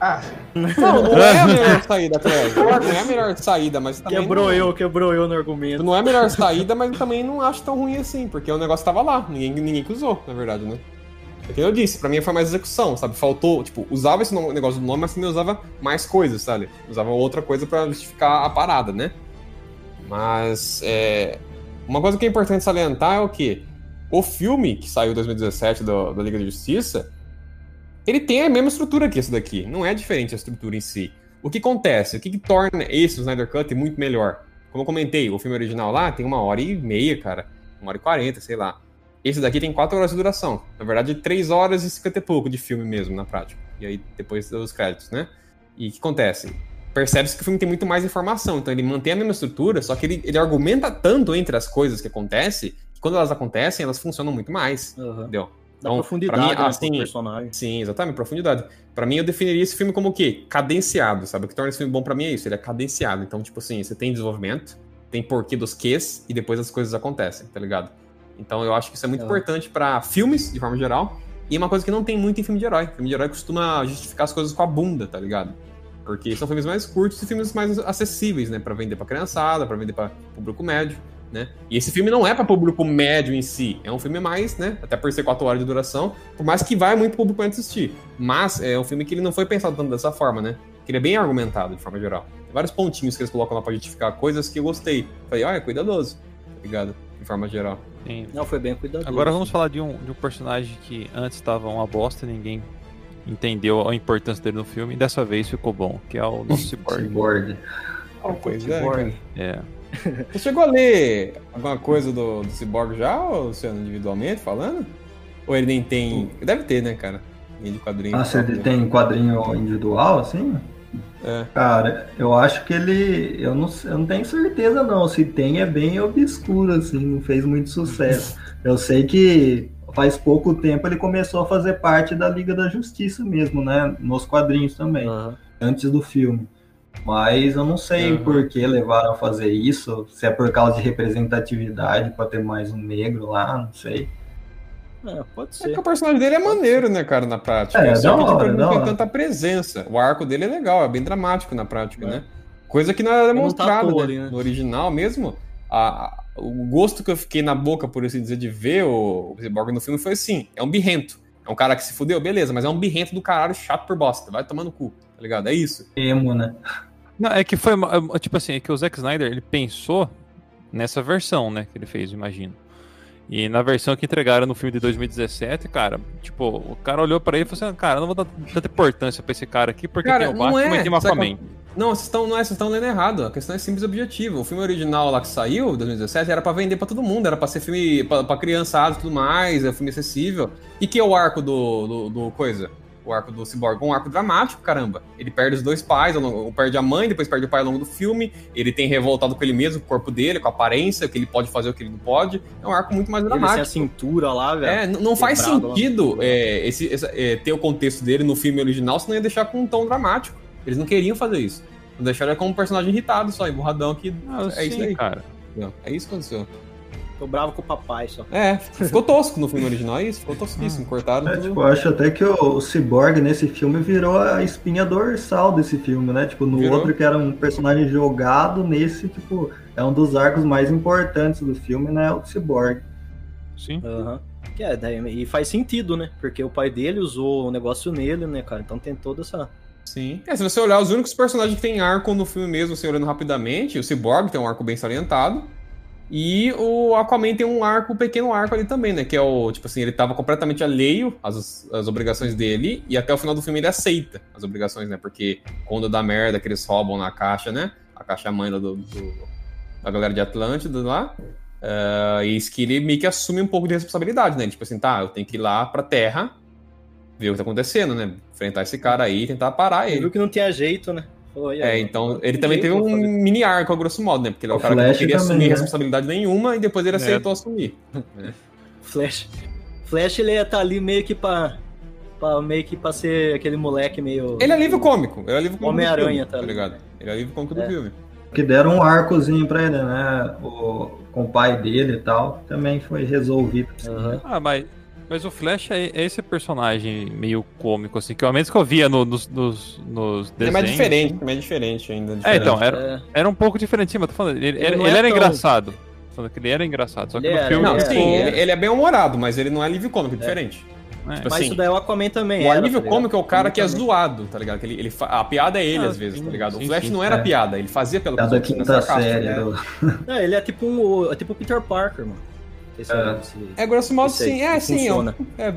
Ah, Não, não é a *laughs* melhor saída, Clássico. Não é a melhor saída, mas também. Quebrou não... eu, quebrou eu no argumento. Não é a melhor *laughs* saída, mas eu também não acho tão ruim assim, porque o negócio tava lá. Ninguém, ninguém que usou, na verdade, né? É que eu disse, pra mim foi mais execução, sabe? Faltou, tipo, usava esse negócio do nome, mas também usava mais coisas, sabe? Usava outra coisa pra justificar a parada, né? Mas, é... Uma coisa que é importante salientar é o quê? O filme que saiu em 2017 do, da Liga da Justiça, ele tem a mesma estrutura que esse daqui. Não é diferente a estrutura em si. O que acontece? O que, que torna esse o Snyder Cut muito melhor? Como eu comentei, o filme original lá tem uma hora e meia, cara. Uma hora e quarenta, sei lá. Esse daqui tem quatro horas de duração. Na verdade, três horas e cinquenta e pouco de filme mesmo, na prática. E aí, depois dos créditos, né? E o que acontece? Percebe-se que o filme tem muito mais informação. Então, ele mantém a mesma estrutura, só que ele, ele argumenta tanto entre as coisas que acontecem, que quando elas acontecem, elas funcionam muito mais. Aham. Entendeu? Dá Então, profundidade mim, né, assim, personagem. Sim, exatamente, profundidade. Pra mim, eu definiria esse filme como o quê? Cadenciado, sabe? O que torna esse filme bom pra mim é isso, ele é cadenciado. Então, tipo assim, você tem desenvolvimento, tem porquê dos quês, e depois as coisas acontecem, tá ligado? Então, eu acho que isso é muito É. importante pra filmes, de forma geral, e é uma coisa que não tem muito em filme de herói. Filme de herói costuma justificar as coisas com a bunda, tá ligado? Porque são filmes mais curtos e filmes mais acessíveis, né? Pra vender pra criançada, pra vender pra público médio, né? E esse filme não é pra público médio em si. É um filme mais, né? Até por ser 4 horas de duração, por mais que vai muito público assistir. Mas é um filme que ele não foi pensado tanto dessa forma, né? Que ele é bem argumentado, de forma geral. Tem vários pontinhos que eles colocam lá pra justificar coisas que eu gostei. Falei, olha, é cuidadoso, tá ligado? De forma geral. Sim. Não, foi bem cuidadoso. Agora vamos falar de um, de um personagem que antes estava uma bosta, ninguém entendeu a importância dele no filme, e dessa vez ficou bom, que é o nosso *laughs* Cyborg. Cyborg. Pois Cyborg. É. *laughs* Você chegou a ler alguma coisa do, do Cyborg já, ou Luciano, individualmente falando? Ou ele nem tem. Deve ter, né, cara? Linha de quadrinho. Ah, se ele tem quadrinho individual, assim? É. Cara, eu acho que ele. Eu não, eu não tenho certeza, não. Se tem, é bem obscuro, assim, não fez muito sucesso. *laughs* Eu sei que faz pouco tempo ele começou a fazer parte da Liga da Justiça mesmo, né? Nos quadrinhos também, Aham. antes do filme. Mas eu não sei Aham. por que levaram a fazer isso. Se é por causa de representatividade, pra ter mais um negro lá, não sei. É, pode É ser. que o personagem dele é maneiro, né, cara, na prática. É, Só que tipo, hora, não tem tanta presença. O arco dele é legal, é bem dramático na prática, É. né? Coisa que não era tá demonstrada toa né? né? no original mesmo. A- a- o gosto que eu fiquei na boca, por assim dizer, de ver o, o Cyborg no filme foi assim: é um birrento. É um cara que se fudeu, beleza, mas é um birrento do caralho chato por bosta. Vai tomar no cu, tá ligado? É isso. Emo, né? Não, é que foi, é, tipo assim, é que o Zack Snyder, ele pensou nessa versão, né, que ele fez, imagino. E na versão que entregaram no filme de 2017, cara, tipo, o cara olhou pra ele e falou assim, "Ah, cara, eu não vou dar tanta importância pra esse cara aqui, porque Cara, tem o Batman é, e tem o Aquaman. Não, vocês estão, não é, vocês estão lendo errado. A questão é simples e objetiva. O filme original lá que saiu, 2017, era pra vender pra todo mundo, era pra ser filme pra, pra criançada e tudo mais, é um filme acessível. E que é o arco do, do, do coisa? O arco do Cyborg, um arco dramático, caramba. Ele perde os dois pais, longo- perde a mãe, depois perde o pai ao longo do filme. Ele tem revoltado com ele mesmo, com o corpo dele, com a aparência, o que ele pode fazer, o que ele não pode. É um arco muito mais Ele dramático. a cintura lá, velho. É, n- não faz sentido é, esse, essa- é, ter o contexto dele no filme original, senão ia deixar com um tom dramático. Eles não queriam fazer isso. Não deixaram ele como um personagem irritado só, emburradão, que Ah, é isso sim, aí. cara. É isso que aconteceu. Tô bravo com o papai só. É, ficou tosco no filme original, é isso, ficou tosquíssimo. Cortaram É, tudo. tipo, eu acho até que o, o Cyborg nesse filme virou a espinha dorsal desse filme, né? Tipo, no Virou. outro que era um personagem jogado, nesse, tipo, é um dos arcos mais importantes do filme, né? O Cyborg. Sim. Aham. Que é, e faz sentido, né? Porque o pai dele usou o negócio nele, né, cara? Então tem toda essa. Sim. É, se você olhar os únicos personagens que tem arco no filme mesmo, assim, olhando rapidamente, o Cyborg tem um arco bem salientado. E o Aquaman tem um arco, um pequeno arco ali também, né? Que é o, tipo assim, ele tava completamente alheio às, às obrigações dele, e até o final do filme ele aceita as obrigações, né? Porque quando dá merda que eles roubam na caixa, né? A caixa mãe lá do, do- da galera de Atlântida lá. eh, e isso que ele meio que assume um pouco de responsabilidade, né? Ele, Tipo assim, tá, eu tenho que ir lá pra terra, ver o que tá acontecendo, né? Enfrentar esse cara aí e tentar parar Ele ele. viu que não tinha jeito, né? É, então ele também teve um fazer. mini arco, a grosso modo, né? Porque ele é o O cara que não Flash queria também, assumir né? responsabilidade nenhuma e depois ele É. aceitou assumir. *laughs* Flash. Flash, ele ia tá ali meio que pra. pra meio que pra ser aquele moleque meio. Ele é livro cômico, ele é livro cômico. do Homem-Aranha, filme, tá tá ligado? Ele é livro cômico do É. filme. Que deram um arcozinho pra ele, né? O, com o pai dele e tal. Também foi resolvido. Aham. Ah, mas, mas o Flash é, é esse personagem meio cômico, assim, que ao menos que eu via no- nos, nos, nos Ele é desenhos. mais diferente, mais diferente ainda. É, diferente. então, era, É. era um pouco diferente, sim, mas tô falando, ele, Ele era, não ele é era tão- engraçado. Tô Falando que ele era engraçado, só que Ele no era, filme Não, ele sim, é. ele, ele é bem humorado, mas ele não é livro cômico, é diferente. é. Tipo Mas assim, isso daí é o Aquaman também. O alívio tá cômico é o cara que é zoado, tá ligado? Que ele, ele fa- a piada é ele, Ah, às vezes, sim, tá ligado? O sim, Flash sim. não era É. piada, ele fazia pela É da quinta série. né? do- *laughs* É, ele é tipo um. É tipo o Peter Parker, mano. Esse, É. esse- É grosso modo Esse aí, sim, é sim. é funciona. É,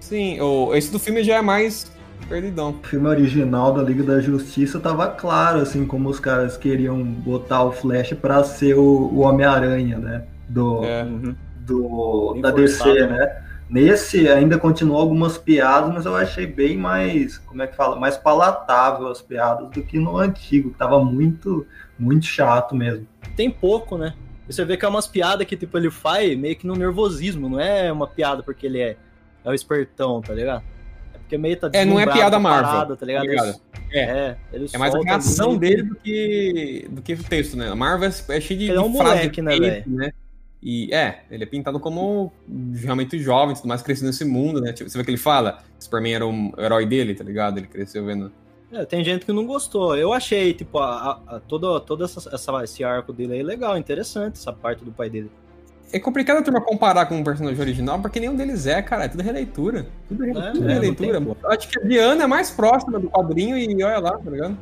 Sim, o, esse do filme já é mais perdidão. O filme original da Liga da Justiça tava claro, assim, como os caras queriam botar o Flash pra ser o, o Homem-Aranha, né? Do, É. Uhum. do, Bem da forçado, DC, né? né? Nesse ainda continuou algumas piadas, mas eu achei bem mais, como é que fala, mais palatável as piadas do que no antigo, que tava muito, muito chato mesmo. Tem pouco, né? Você vê que é umas piadas que, tipo, ele faz meio que no nervosismo, não é uma piada porque ele é, é o espertão, tá ligado? É porque meio tá É, não é piada Marvel, parada, tá ligado? tá ligado? É, ele É mais a reação dele do que, do que o texto, né? A Marvel é cheio de, Ele é um de moleque, né, né? E é, ele é pintado como realmente jovem, tudo mais crescido nesse mundo, né? Tipo, você vê que ele fala, Superman era um herói dele, tá ligado? Ele cresceu vendo. É, tem gente que não gostou. Eu achei, tipo, a, a, todo, todo essa, essa- esse arco dele aí legal, interessante, essa parte do pai dele. É complicado a turma comparar com o personagem original, porque nenhum deles é, cara. É tudo releitura. Tudo, re- É, tudo é, releitura. Acho que a Diana é mais próxima do quadrinho e olha lá, tá ligado?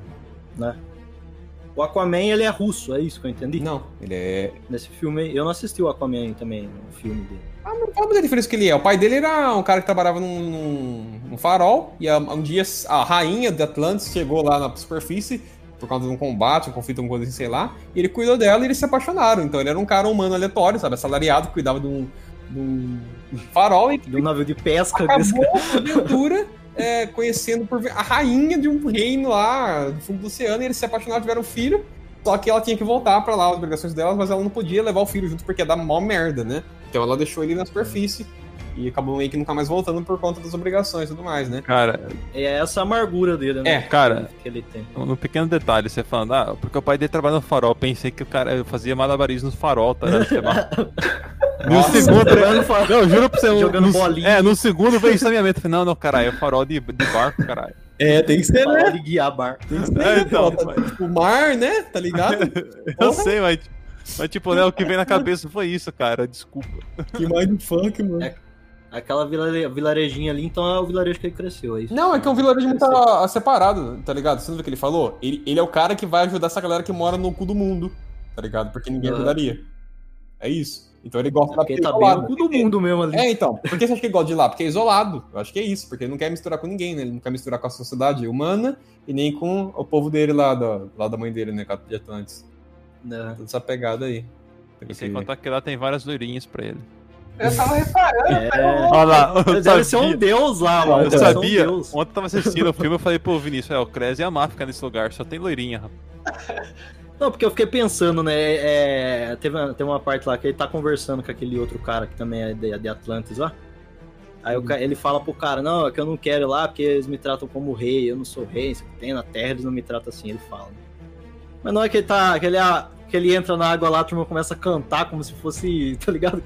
O Aquaman, ele é russo, é isso que eu entendi? Não, ele é. Nesse filme, eu não assisti o Aquaman também, no filme dele. Ah, não fala da diferença que ele é. O pai dele era um cara que trabalhava num, num- num farol, e a- um dia a rainha de Atlantis chegou lá na superfície por causa de um combate, um conflito, alguma coisa assim, sei lá, e ele cuidou dela e eles se apaixonaram. Então ele era um cara humano aleatório, sabe? Assalariado, que cuidava de um, de um farol e De um navio de pesca. acabou a aventura é, conhecendo por a rainha de um reino lá do fundo do oceano, e eles se apaixonaram, tiveram um filho. Só que ela tinha que voltar pra lá, as obrigações dela, mas ela não podia levar o filho junto porque ia dar mó merda, né? Então ela deixou ele na superfície e acabou meio que nunca mais voltando por conta das obrigações e tudo mais, né? Cara, É essa a amargura dele, né? É, cara, Que ele tem. no pequeno detalhe, você falando, ah, porque o pai dele trabalha no farol, pensei que o cara fazia malabarismo no farol, tá lá. *laughs* No Nossa, segundo, trabalhando no farol. não, juro pra você, Jogando no, bolinha. É, no segundo veio isso na minha mente. Não, não, caralho, é farol de, de barco, caralho. É, tem que ser, Farol de guiar bar. É, então, Tipo, mar, né? Tá ligado? *laughs* eu sei, mas, mas tipo, né, o que vem na cabeça foi isso, cara, desculpa. que mindfuck, mano. É. Aquela vilare- vilarejinha ali, então é o vilarejo que ele cresceu, é isso. Não, é que é um vilarejo muito a- separado, tá ligado? Você não viu o que ele falou? Ele, ele é o cara que vai ajudar essa galera que mora no cu do mundo, tá ligado? Porque ninguém Aham. ajudaria. É isso. Então ele gosta É da vida tá bem isolada. no cu do mundo mesmo ali. É, então. Por que você acha que ele gosta de lá? Porque é isolado. Eu acho que é isso. Porque ele não quer misturar com ninguém, né? Ele não quer misturar com a sociedade humana e nem com o povo dele lá, da, lá da mãe dele, né? De Atlantis. Né? Toda essa pegada aí. E sem contar que lá tem várias loirinhas pra ele. Eu tava reparando. É. Olha lá, eu deve ser um deus lá, mano. eu um sabia. deus. Ontem eu tava assistindo o filme, eu falei, pô, Vinícius, é, o Cres e a ficar nesse lugar, só tem loirinha, rapaz. Não, porque eu fiquei pensando, né? É, teve, uma- teve uma parte lá que ele tá conversando com aquele outro cara que também é de, de Atlantis lá. Aí o ca- ele fala pro cara, não, é que eu não quero ir lá porque eles me tratam como rei, eu não sou rei, isso que tem na terra, eles não me tratam assim, ele fala. Mas não é que ele tá. Que ele, ah, que ele entra na água lá, a turma começa a cantar como se fosse, *laughs* tá ligado?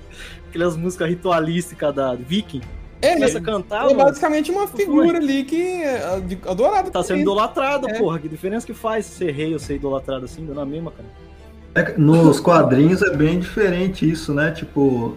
Aquelas músicas ritualísticas da Viking. É, ele, Começa a cantar, ele é mano. basicamente uma figura ali que é de- adorada. Tá sendo idolatrado, É. porra. Que diferença que faz ser rei ou ser idolatrado assim? Na mesma, cara. É Nos quadrinhos é bem diferente isso, né? Tipo,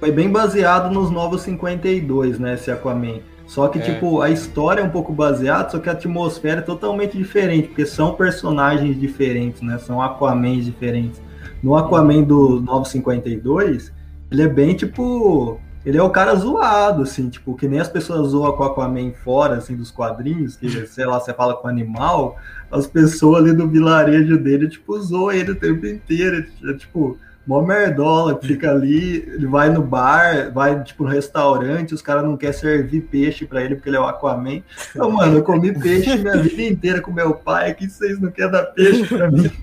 foi bem baseado nos Novos 52, né? Esse Aquaman. Só que, É. tipo, a história é um pouco baseada, só que a atmosfera é totalmente diferente, porque são personagens diferentes, né? São Aquamans diferentes. No Aquaman do Novos 52, ele é bem, tipo... Ele é o cara zoado, assim, tipo, que nem as pessoas zoam com o Aquaman fora, assim, dos quadrinhos, que, *laughs* sei lá, você fala com animal, as pessoas ali do vilarejo dele, tipo, zoam ele o tempo inteiro. É, tipo, mó merdola que fica ali, ele vai no bar, vai, tipo, no restaurante, os caras não querem servir peixe pra ele porque ele é o Aquaman. Então, mano, eu comi peixe minha *laughs* vida inteira com meu pai, aqui vocês não querem dar peixe pra mim. *laughs*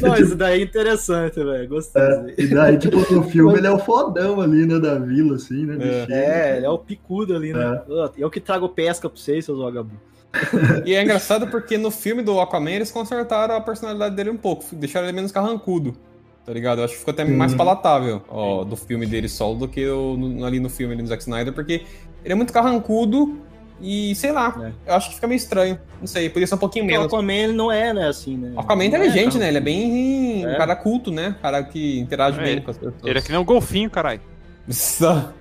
Não, isso daí é interessante, velho. Gostei. aí. E daí, tipo, no *laughs* filme ele é o fodão ali, né, da vila, assim, né? É. bicho? É, ele é o picudo ali, né? Eu que trago pesca pra vocês, seus vagabundos. E é engraçado porque no filme do Aquaman eles consertaram a personalidade dele um pouco, deixaram ele menos carrancudo. Tá ligado? Eu acho que ficou até Sim. mais palatável ó, do filme dele solo do que o, no- ali no filme ali do Zack Snyder, porque ele é muito carrancudo e sei lá, É. eu acho que fica meio estranho. Não sei, podia ser um pouquinho Porque o menos. Aquaman ele não é, né, assim, né? O Aquaman é Não inteligente, não. né? Ele é bem. É. um cara culto, né? Um cara que interage É, bem com as pessoas. Ele é que nem um golfinho, caralho. Só-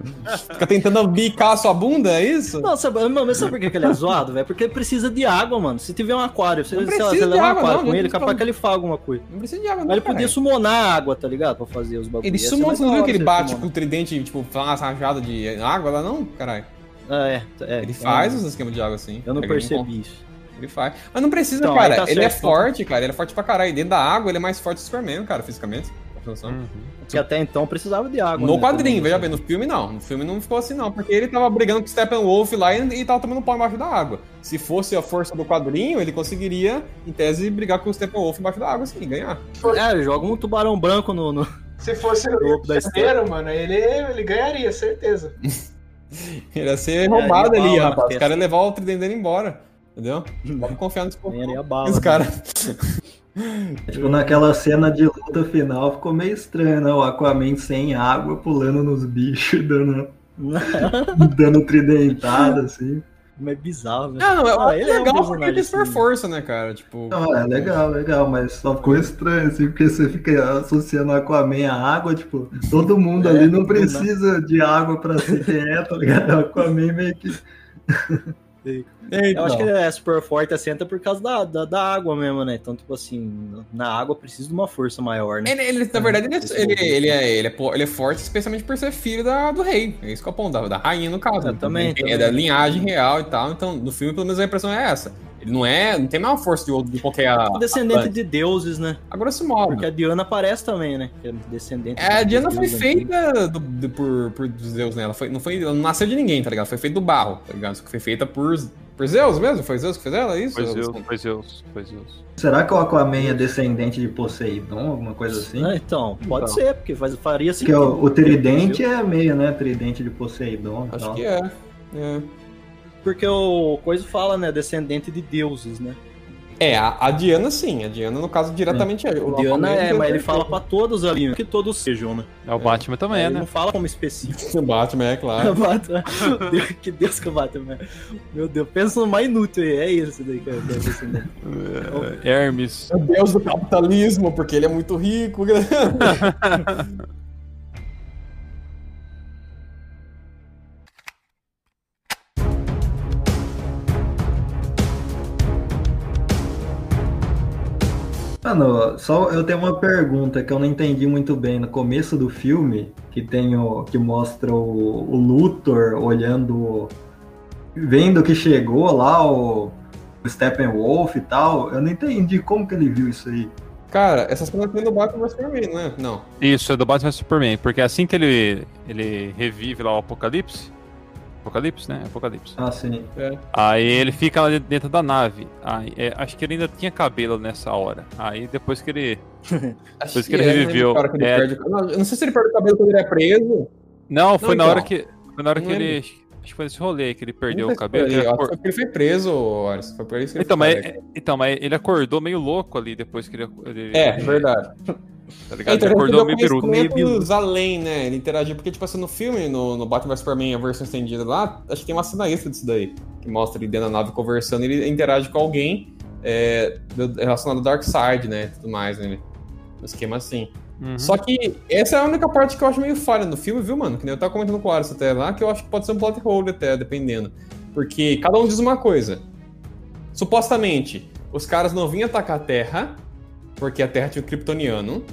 Fica tentando bicar a sua bunda, é isso? Não, sabe, mano, mas sabe por que ele é zoado, velho? Porque ele precisa de água, mano. Se tiver um aquário, você, sei lá, você levar um aquário não, com não ele, capaz que ele faga alguma coisa. Não precisa de água, não. Mas ele podia summonar água, tá ligado? Pra fazer os bagulhos. Ele mais você não viu que ele bate com o tridente, tipo, faz umas rajadas de água lá, não? Caralho. Ah, é, é, Ele é, faz os esquemas de água assim. Eu não percebi isso. Ele faz. Mas não precisa, Então, cara. tá ele é certo. forte, cara. Ele é forte pra caralho. E dentro da água, ele é mais forte que o Superman, cara, fisicamente. Atenção. Uhum. Que até então precisava de água. No né, quadrinho, veja bem, no filme não. No filme não ficou assim, não. Porque ele tava brigando com o Steppenwolf lá e, e tava tomando pau embaixo da água. Se fosse a força do quadrinho, ele conseguiria, em tese, brigar com o Steppenwolf embaixo da água, assim, ganhar. É, joga um tubarão branco no. no... Se fosse *laughs* o Globo da Janeiro, mano, ele, ele ganharia, certeza. *laughs* Ele ia ser roubado ali, rapaz. né, Os caras iam levar o tridente dele embora. Entendeu? *laughs* Vamos confiar nesse povo. Nem a né? cara. Tipo, naquela cena de luta final ficou meio estranho, né? O Aquaman sem água pulando nos bichos, *laughs* dando, *laughs* dando tridentada, assim. Mas é bizarro, né? Não, não, Ah, é ele é um legal porque ele super assim. força, né, cara? Tipo. Não, é legal, legal, mas só ficou estranho, assim, porque você fica associando Aquaman à água, tipo, todo mundo É, ali não não precisa de água pra ser quem é, tá ligado? O *laughs* Aquaman meio que. Eu acho que ele é super forte até por causa da, da, da água mesmo, né? Então, tipo assim, na água precisa de uma força maior, né? Ele, ele, na verdade, ele é, ele, ele, é, ele, é, ele é forte, especialmente por ser filho da, do rei. É isso que é o ponto, da, da rainha, no caso. É, também, é também. da linhagem real e tal. Então, no filme, pelo menos, a impressão é essa. Ele não é. Não tem a maior força de, outro- de qualquer. Descendente de deuses, né? Agora se modo. Porque a Diana aparece também, né? Que é descendente É, a dos Diana foi feita do, do- por, por Zeus, né? Ela, foi, não foi, ela não nasceu de ninguém, tá ligado? Foi feita do barro, tá ligado? Só que foi feita por, por Zeus mesmo? Foi Zeus que fez ela? é Isso? Foi Zeus, foi Zeus, foi Zeus. Será que o Aquaman é descendente de Poseidon, alguma coisa assim? Ah, então, pode Então. ser, porque faz, faria Porque sentido. o, o tridente é meio, né? Tridente de Poseidon e Acho tal. que é. É, Porque o coisa fala, né? Descendente de deuses, né? É, a, a Diana sim. A Diana, no caso, diretamente é. O Diana é, mas ele fala pra todos ali, que todos sejam, né? É, o Batman também, ele né? não fala como específico. *laughs* O Batman, é claro. *laughs* Batman. Deus, que Deus que o Batman. Meu Deus, pensa no mais inútil aí. É isso daí que é é. É, Hermes. É o deus do capitalismo, porque ele é muito rico. *laughs* Mano, só eu tenho uma pergunta que eu não entendi muito bem. No começo do filme, que tem o. que mostra o, o Luthor olhando. vendo que chegou lá o, o Steppenwolf e tal. Eu não entendi como que ele viu isso aí. Cara, essa cena tem do Batman vs Superman, não é? Não. Isso, é do Batman vs Superman, porque assim que ele, ele revive lá o Apocalipse. Apocalipse, né? Apocalipse. Ah, sim. Aí ele fica lá dentro da nave. Aí, é, acho que ele ainda tinha cabelo nessa hora. Aí depois que ele. *laughs* Por isso que ele reviveu. na hora que ele É. perde o- Não, eu não sei se ele perde o cabelo quando ele é preso. Não, foi na então. hora que. Foi na hora que Não ele. Acho que foi esse rolê que ele perdeu Não o cabelo. Ele acor- Foi porque ele foi preso. Foi por isso que ele Então, foi mas, careca. então, mas ele acordou meio louco ali depois que ele. ele É, verdade. Tá ligado? então, ele acordou ele meio biruta. meio além, né? Ele interagiu, porque, tipo assim, no filme, no, no Batman vs Superman, a versão estendida lá, acho que tem uma cena extra disso daí, que mostra ele dentro da nave conversando, ele interage com alguém é, do- relacionado ao Darkseid, né? e Tudo mais, né? No esquema assim. Uhum. Só que essa é a única parte que eu acho meio falha no filme, viu, mano? Que nem eu tava comentando com o Ars até lá, que eu acho que pode ser um plot hole até, dependendo. Porque cada um diz uma coisa. Supostamente, os caras não vinham atacar a Terra, porque a Terra tinha o Kryptoniano.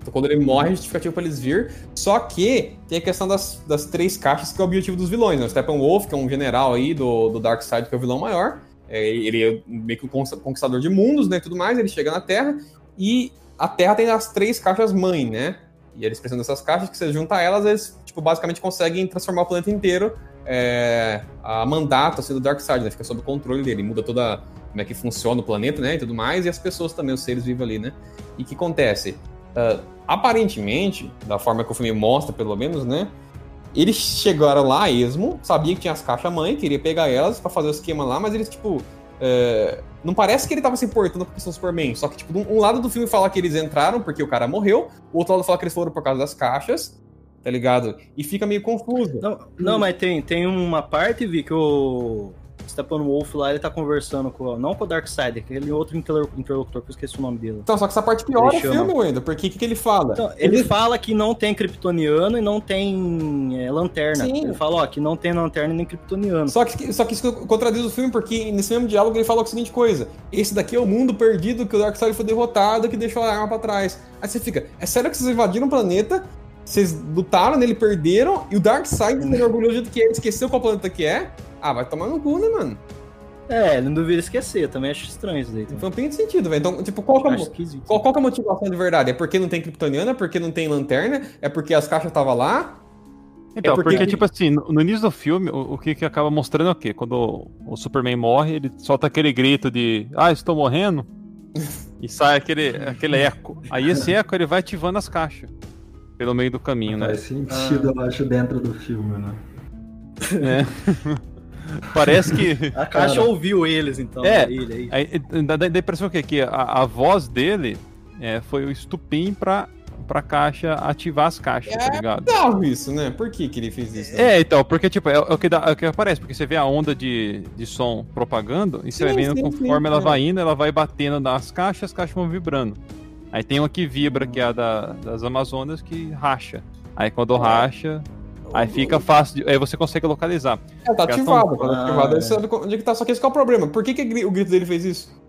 Então, quando ele morre, é justificativo pra eles vir. Só que tem a questão das, das três caixas, que é o objetivo dos vilões, né? O Steppenwolf, que é um general aí do, do Darkseid, que é o vilão maior. É, ele é meio que um conquista- conquistador de mundos, né? E tudo mais. Ele chega na Terra e a Terra tem as três caixas mãe, né? E eles precisam dessas caixas, que você junta elas, eles, tipo, basicamente conseguem transformar o planeta inteiro é, a mandato, assim, do Darkseid, né? Fica sob o controle dele. Muda toda como é que funciona o planeta, né? E tudo mais. E as pessoas também, os seres vivos ali, né? E o que acontece? Ah, aparentemente, da forma que o filme mostra, pelo menos, né? Eles chegaram lá a esmo, sabia que tinha as caixas mãe, queria pegar elas pra fazer o esquema lá, mas eles, tipo. é, não parece que ele tava se importando questão do Superman. Só que, tipo, um lado do filme fala que eles entraram porque o cara morreu, o outro lado fala que eles foram por causa das caixas, tá ligado? E fica meio confuso. Não, não mas tem, tem uma parte, Vi, que o Steppenwolf lá, ele tá conversando com, não com o Darkseid, aquele outro interlo- interlocutor, que eu esqueci o nome dele. Então, só que essa parte piora o Ele chama. filme, Wendel, porque o que, que ele fala? Então, ele fala que não tem kryptoniano e não tem é, lanterna. Sim. Ele fala, ó, que não tem lanterna nem kryptoniano. Só que, só que isso contradiz o filme, porque nesse mesmo diálogo ele fala a seguinte coisa: esse daqui é o mundo perdido que o Darkseid foi derrotado, que deixou a arma pra trás. Aí você fica, é sério que vocês invadiram o planeta, Vocês lutaram nele, perderam, e o Darkseid ele orgulhoso do que é, esqueceu qual planeta que é. Ah, vai tomar no cu, né, mano? É, não deveria esquecer, também acho estranho isso daí. também. Então tem sentido, velho. Então, tipo, qual que, é, qual, qual que é a motivação de verdade? É porque não tem Kryptoniana? É porque não tem lanterna? É porque as caixas estavam lá? Então, É porque- porque, tipo assim, no, no início do filme, o, o que, que acaba mostrando é o quê? Quando o, o Superman morre, ele solta aquele grito de Ah, estou morrendo. *laughs* e sai aquele, aquele eco. Aí esse eco ele vai ativando as caixas. Pelo meio do caminho, né? Faz sentido, eu acho, dentro do filme, né? É. *laughs* Parece que. *laughs* A caixa Cara. ouviu eles, então. É. Ele aí. Aí, dá, dá a impressão que, que a, a voz dele é, foi o estupim pra, pra caixa ativar as caixas, tá ligado? Bizarro isso, né? Por que, que ele fez isso? né? É, então, porque tipo, é, é o que dá, é o que aparece, porque você vê a onda de, de som propagando e você vai Sim, vendo sim, conforme sim, ela é. vai indo, ela vai batendo nas caixas, as caixas vão vibrando. Aí tem uma que vibra, que é a da- das Amazonas, que racha. Aí quando racha, aí fica fácil, de, aí você consegue localizar. É, tá ativado. Quando tá Ah, ativado, é. ele sabe onde é que tá. Só que esse que é o problema. Por que, que o grito dele fez isso?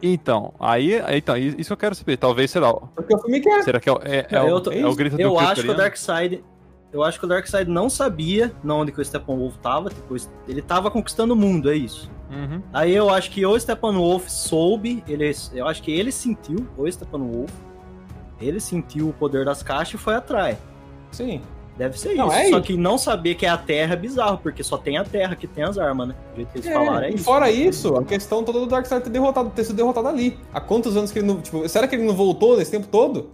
Então, aí, aí, então, isso eu quero saber. Talvez, sei lá, Porque o filme quer. será que é, o- é, é, o, eu, tô- é o grito do eu acho que o Kryptoniano? Darkseid. Eu acho que o Darkseid não sabia onde que o Steppenwolf tava. Tipo, ele tava conquistando o mundo, é isso. Uhum. Aí eu acho que o Steppenwolf soube, ele, eu acho que ele sentiu, o Steppenwolf, ele sentiu o poder das caixas e foi atrás. Sim. Deve ser Não, isso. é Só isso. que não saber que é a Terra é bizarro, porque só tem a Terra que tem as armas, né? Do jeito que eles falaram é e isso. fora isso, a questão toda do Darkseid ter derrotado, ter sido derrotado ali. Há quantos anos que ele não. Tipo, será que ele não voltou nesse tempo todo?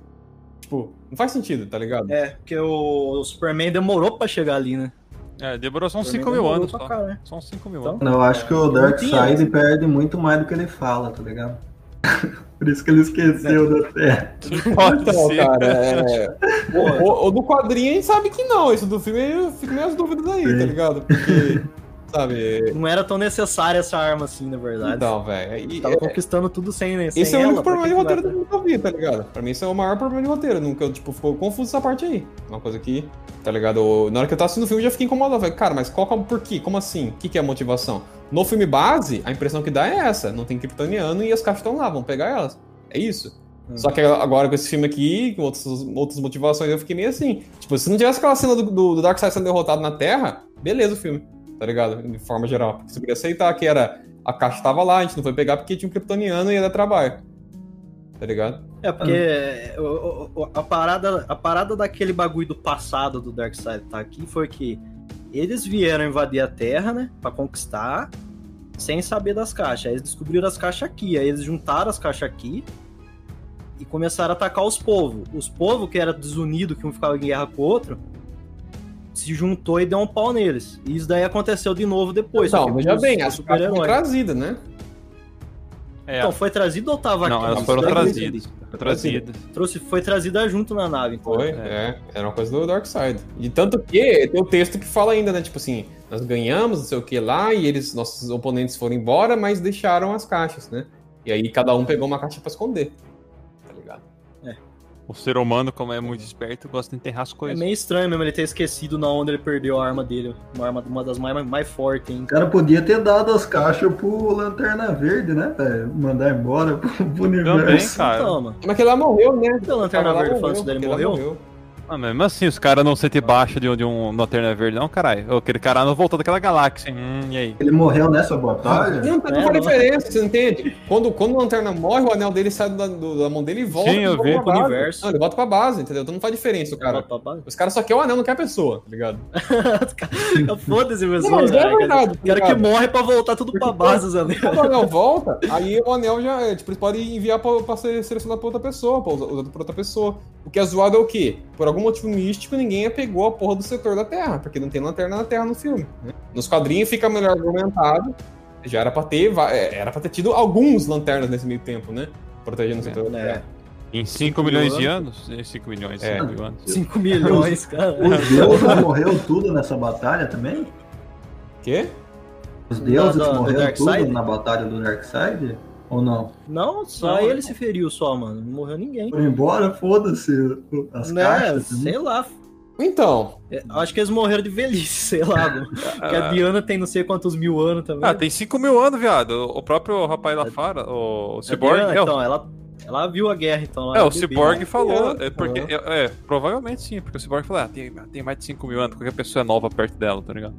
Tipo, não faz sentido, tá ligado? É, porque o, o Superman demorou pra chegar ali, né? É, demorou só uns Superman 5 mil anos só. caralho. Só uns 5 mil Então, anos. Eu acho que o Não Darkseid perde muito mais do que ele fala, tá ligado? *laughs* Por isso que ele esqueceu da Terra. Pode Então, ser. cara, é. o, o- o do quadrinho a gente sabe que não. Isso do filme eu fico meio as dúvidas aí, tá Sim. ligado? Porque. *laughs* sabe. Não era tão necessária essa arma assim, na verdade. Então, velho. Tava conquistando tudo sem, né? Esse sem é o único problema de roteiro do que eu vi, tá ligado? Pra mim, isso é o maior problema de roteiro. Nunca, tipo, ficou confuso essa parte aí. Uma coisa que, tá ligado? Na hora que eu tava assistindo o filme, eu já fiquei incomodado. Falei, cara, mas qual que é o porquê? Como assim? O que, que é a motivação? No filme base, a impressão que dá é essa. Não tem kryptoniano e as caixas estão lá, vão pegar elas. É isso. Hum. Só que agora com esse filme aqui, com outras, outras motivações, eu fiquei meio assim. Tipo, se não tivesse aquela cena do, do, do Darkseid sendo derrotado na Terra, beleza o filme, tá ligado? De forma geral. Porque você podia aceitar que era. A caixa tava lá, a gente não foi pegar porque tinha um kryptoniano e ia dar trabalho. Tá ligado? É, porque o- a, parada, a parada daquele bagulho do passado do Darkseid tá aqui foi que eles vieram invadir a Terra, né? Pra conquistar, sem saber das caixas. Aí eles descobriram as caixas aqui, aí eles juntaram as caixas aqui e começaram a atacar os povos. Os povos que eram desunidos, que um ficava em guerra com o outro, se juntou e deu um pau neles. E isso daí aconteceu de novo depois. Então, que veja bem, caixas foram super-heróis. trazidas, né? É, Então, foi trazido ou tava Não, aqui? elas Isso foram não trazidas. foi trazida. Trouxe, foi trazida junto na nave, então. Foi, É. é. Era uma coisa do Darkseid. E tanto que tem o texto que fala ainda, né? Tipo assim, nós ganhamos, não sei o que lá, e eles, nossos oponentes foram embora, mas deixaram as caixas, né? E aí cada um pegou uma caixa pra esconder. O ser humano, como é muito esperto, gosta de enterrar as É coisas. meio estranho mesmo ele ter esquecido na onde ele perdeu a arma dele. Uma arma uma das mais, mais fortes, hein? O cara podia ter dado as caixas pro Lanterna Verde, né, velho? Mandar embora pro, pro Também, universo. cara. Então. Mas que lá morreu, né? Cadê a Lanterna Verde falando isso dele? lá Morreu? Ah, mesmo assim, os caras não sentem baixa de, um- de um Lanterna Verde, não, caralho. Aquele cara não voltou daquela galáxia? Hum, e aí? Ele morreu nessa batalha? Não, não É, faz não. diferença, você entende? Quando, quando o Lanterna morre, o anel dele sai da, do- da mão dele e volta Sim, eu vi. pra Pro universo. Não, ele volta pra base, entendeu? Então não faz diferença, o cara. Pra- pra- Os caras só querem o anel, não quer a pessoa, tá ligado? *laughs* pra- Foda-se, Não, pessoal. mas é verdade. O cara tá que morre pra voltar tudo pra base, os anéis. Quando o anel volta, aí o anel já, é, tipo, eles podem enviar pra, pra ser selecionado pra outra pessoa, pra usar, usado por outra pessoa. O que é zoado é o quê? Por algum motivo místico, ninguém pegou a porra do setor da Terra, porque não tem lanterna na Terra no filme. né? Nos quadrinhos fica melhor argumentado. Já era pra ter, é, era pra ter tido alguns lanternas nesse meio tempo, né? Protegendo o setor da É. Terra. Em 5 milhões de anos? 5 milhões, É. 5 mil anos. 5 *laughs* milhões, *laughs* cara. Os deuses morreu tudo nessa batalha também? Quê? Os deuses Da- da- do morreram tudo na batalha do Darkseid? Ou não? Não, só Não, ele não. se feriu só, mano. Não morreu ninguém. Foram embora? Foda-se as Né? caixas. também. Sei lá. Então, É, Acho que eles morreram de velhice, *laughs* sei lá. mano. Que a Diana tem não sei quantos mil anos também. Ah, tem 5 mil anos, viado. O próprio rapaz lá fora, o, o A Cyborg, Diana, é, então, ela. Ela viu a guerra, então. É, o Cyborg né? falou, É, é, porque, é, é, provavelmente sim, porque o Cyborg falou, ah, tem, tem mais de 5 mil anos, qualquer pessoa é nova perto dela, tá ligado?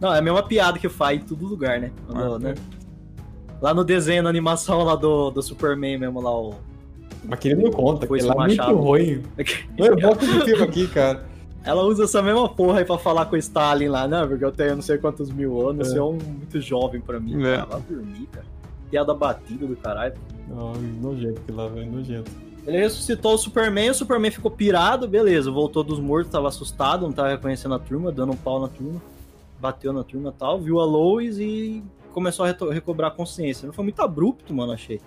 Não, é a mesma piada que faz em todo lugar, né? Quando, Ah, né? Lá no desenho, na animação lá do, do Superman mesmo, lá o. Mas que ele não conta, Foi que ele é muito ruim. *laughs* Não é bom positivo aqui, cara. Ela usa essa mesma porra aí pra falar com o Stalin lá, né? Porque eu tenho não sei quantos mil anos, É. você é um muito jovem pra mim. É. Cara, vai dormir, cara. Piada batida do caralho. Não, nojento que lá, velho, nojento. Ele ressuscitou o Superman, o Superman ficou pirado, beleza, voltou dos mortos, tava assustado, não tava reconhecendo a turma, dando um pau na turma, bateu na turma e tal, viu a Lois e começou a recobrar a consciência. Não foi muito abrupto, mano, achei.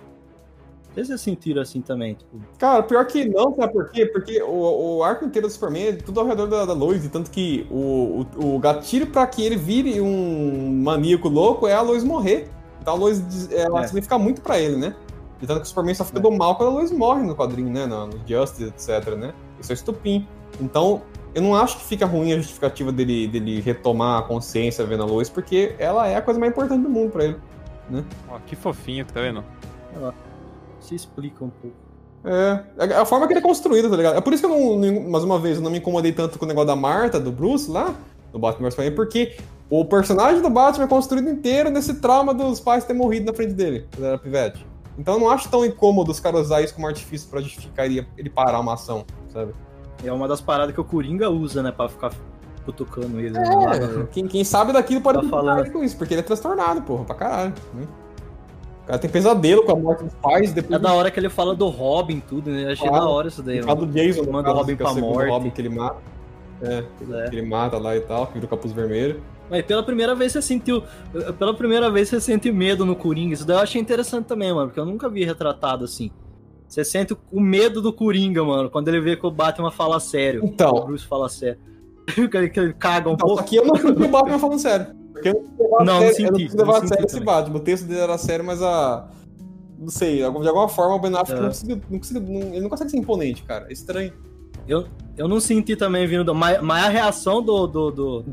Sei se vocês sentiram assim também, tipo, Cara, pior que não, sabe por quê? Porque o, o arco inteiro do Superman é tudo ao redor da, da Lois, tanto que o, o, o gatilho pra que ele vire um maníaco louco é a Lois morrer. Então a Lois, ela É. significa muito pra ele, né? E tanto que o Superman só fica do mal quando a Lois morre no quadrinho, né? No, no Justice, etc, né? Isso é estupim. Então, eu não acho que fica ruim a justificativa dele, dele retomar a consciência vendo a Lois, porque ela é a coisa mais importante do mundo pra ele. Ó, que fofinho, tá vendo? se explica um pouco. É, é a forma que ele é construído, tá ligado? É por isso que eu não, mais uma vez, eu não me incomodei tanto com o negócio da Marta, do Bruce lá, do Batman vs Superman, porque o personagem do Batman é construído inteiro nesse trauma dos pais terem morrido na frente dele, quando era pivete. Então eu não acho tão incômodo os caras usar isso como artifício pra justificar ele, ele parar uma ação, sabe? É uma das paradas que o Coringa usa, né, pra ficar cutucando ele. É, quem, quem sabe daquilo pode Tá falando. com isso, porque ele é transtornado, porra, pra caralho. Né? O cara tem pesadelo com a morte dos pais, depois É da hora que ele fala do Robin e tudo, né? Eu achei Claro. da hora isso daí, Ele fala do Jason, no Manda o Robin é o pra segundo morte. Robin que ele mata. É, É. que ele mata lá e tal, que vira o capuz vermelho. Mas pela primeira vez você sentiu. Pela primeira vez você sente medo no Coringa. Isso daí eu achei interessante também, mano, porque eu nunca vi retratado assim. Você sente o medo do Coringa, mano, quando ele vê que o Batman fala sério. Então. O Bruce fala sério. *laughs* que ele caga um Então, pouco. que eu não senti o Batman falando sério. Porque eu não Não, sério- senti, eu não levar a senti sério esse. Batman. O texto dele era sério, mas a. Não sei, de alguma forma o Ben Affleck É. não, conseguiu, não conseguiu- não- ele não consegue ser imponente, cara. É estranho. Eu, eu não senti também vindo do. Mas, mas a reação do, do, do,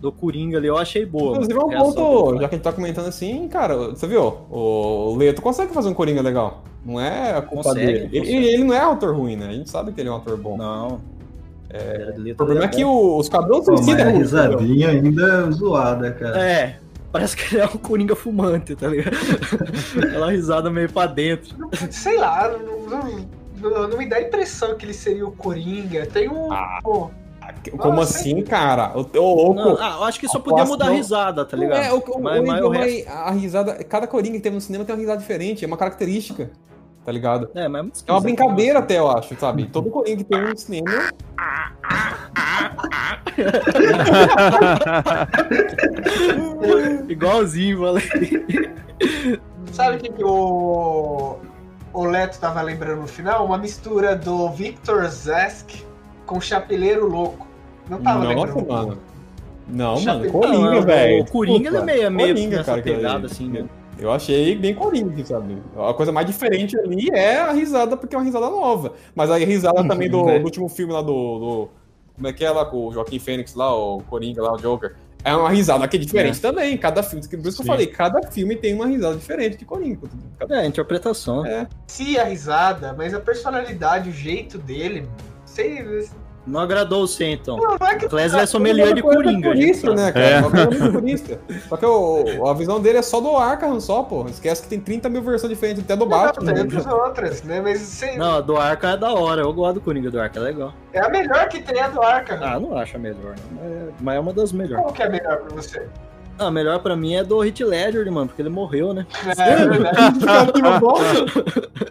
do Coringa ali eu achei boa. Inclusive, é um ponto, já que a gente tá comentando assim, cara, você viu? O Leto consegue fazer um Coringa legal. Não é a culpa Consegue, dele. Ele, consegue. ele não é ator ruim, né? A gente sabe que ele é um ator bom. Não. É, O problema é que o- os cabelos Pô, mas suicida a é ruim. risadinha ainda é zoada, cara. É, parece que ele é um Coringa fumante, tá ligado? *laughs* Aquela risada meio pra dentro. Sei lá, não, não- não- não me dá a impressão que ele seria o Coringa. Tem um. Ah, pô, Como Ah, assim, cara? O, o, o, Não, ah, eu acho que só a podia mudar a atuação- risada, tá Não ligado? É, o, o, mas, o mas o resto... é- a risada, cada coringa que teve no cinema tem uma risada diferente, é uma característica, tá ligado? É, mas é muito É uma brincadeira até, eu acho, sabe? Todo coringa que tem um no cinema. *laughs* Igualzinho, falei. sabe o que, que o. O Leto tava lembrando no final? Uma mistura do Victor Zask com Chapeleiro Louco. Não tava Nossa, lembrando. mano. Não, Já mano, coringa, Não, velho. O Coringa ele é meio, é meio Coringa, nessa cara, pegada, assim, né? Eu achei bem coringa, sabe? A coisa mais diferente ali é a risada, porque é uma risada nova. Mas a risada também *laughs* do, É. do último filme lá do, do- Como é que é lá com o Joaquim Fênix lá, o Coringa lá, o Joker. É uma risada que é diferente também. Cada filme. Por isso que eu falei, cada filme tem uma risada diferente de Coringa. Cada- É, interpretação. É. Se a risada, mas a personalidade, o jeito dele. Sei. Não agradou você, então. Não, não é que. O Clésio é sommelier de Coringa. Turista, sabe? né, cara? É. Turista. Só que o- a visão dele é só do Arkham só, pô. Esquece que tem 30 mil versões diferentes até do Batman. Não, tem outras outras, né? Mas sei, Não, a do Arca é da hora. Eu gosto do Coringa do Arca, é legal. é a melhor que tem a do Arkham. Ah, não acho a melhor, não. Mas é- Mas é uma das melhores. Qual que é a melhor pra você? Ah, a melhor pra mim é do Hit Ledger, mano, porque ele morreu, né? É, é verdade.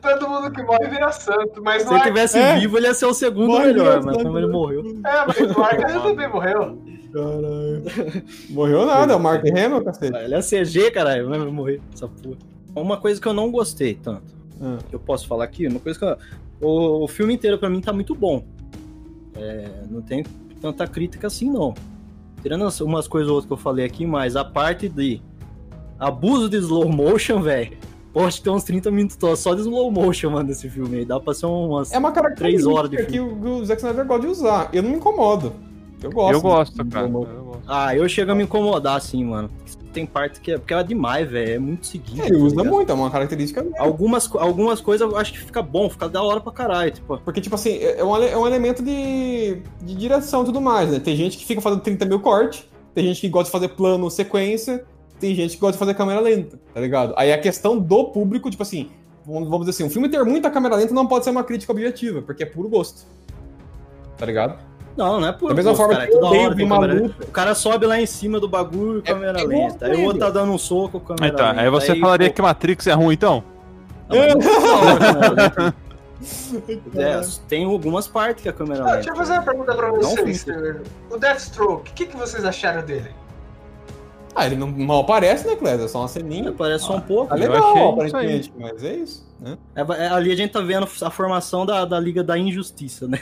Todo mundo que morre vira *laughs* santo, mas Se no ele tivesse É. vivo, ele ia ser o segundo Morre melhor, mas como ele morreu. É, mas Arkham ele também morreu. Caralho. Morreu nada, é o Mark Hamill, cacete. Ele é CG, caralho, mas vai morrer, essa porra. Uma coisa que eu não gostei tanto, Ah. que eu posso falar aqui, uma coisa que eu... o, o filme inteiro pra mim tá muito bom. É, não tem tanta crítica assim, não. Tirando as- umas coisas ou outras que eu falei aqui, mas a parte de abuso de slow motion, velho. Pode ter uns 30 minutos só de slow motion, mano, desse filme aí. Dá pra ser umas. É uma Três característica horas de o, que o Zack Snyder gosta de usar. Eu não me incomodo. Eu gosto. Eu gosto, cara. Eu gosto. Ah, eu chego a me incomodar assim, mano. Tem parte que é. Porque é demais, velho. É muito seguido. Ele tá usa ligado? muito, é uma característica dele. Algumas, algumas coisas eu acho que fica bom, fica da hora pra caralho. Tipo, Porque, tipo assim, é um, ele- é um elemento de, de direção e tudo mais, né? Tem gente que fica fazendo 30 mil cortes, tem gente que gosta de fazer plano sequência, tem gente que gosta de fazer câmera lenta, tá ligado? Aí a questão do público, tipo assim, vamos vamos dizer assim, um filme ter muita câmera lenta não pode ser uma crítica objetiva, porque é puro gosto. Tá ligado? Não, não é por. Da mesma forma cara, que é eu toda odeio hora tem câmera luta. O cara sobe lá em cima do bagulho, câmera é lenta. Aí o outro tá dando um soco, câmera Então, lenta. aí você falaria pô, que Matrix é ruim, então? *laughs* É, tem algumas partes que a câmera Ah, lenta. deixa eu fazer uma pergunta pra Não, vocês. o Deathstroke, o que, que vocês acharam dele? Ah, ele não mal aparece, né, Cléber? É só uma ceninha. Parece só um pouco. Tá eu legal, achei aparentemente, mas é isso, né? É, é, ali a gente tá vendo a formação da, da Liga da Injustiça, né?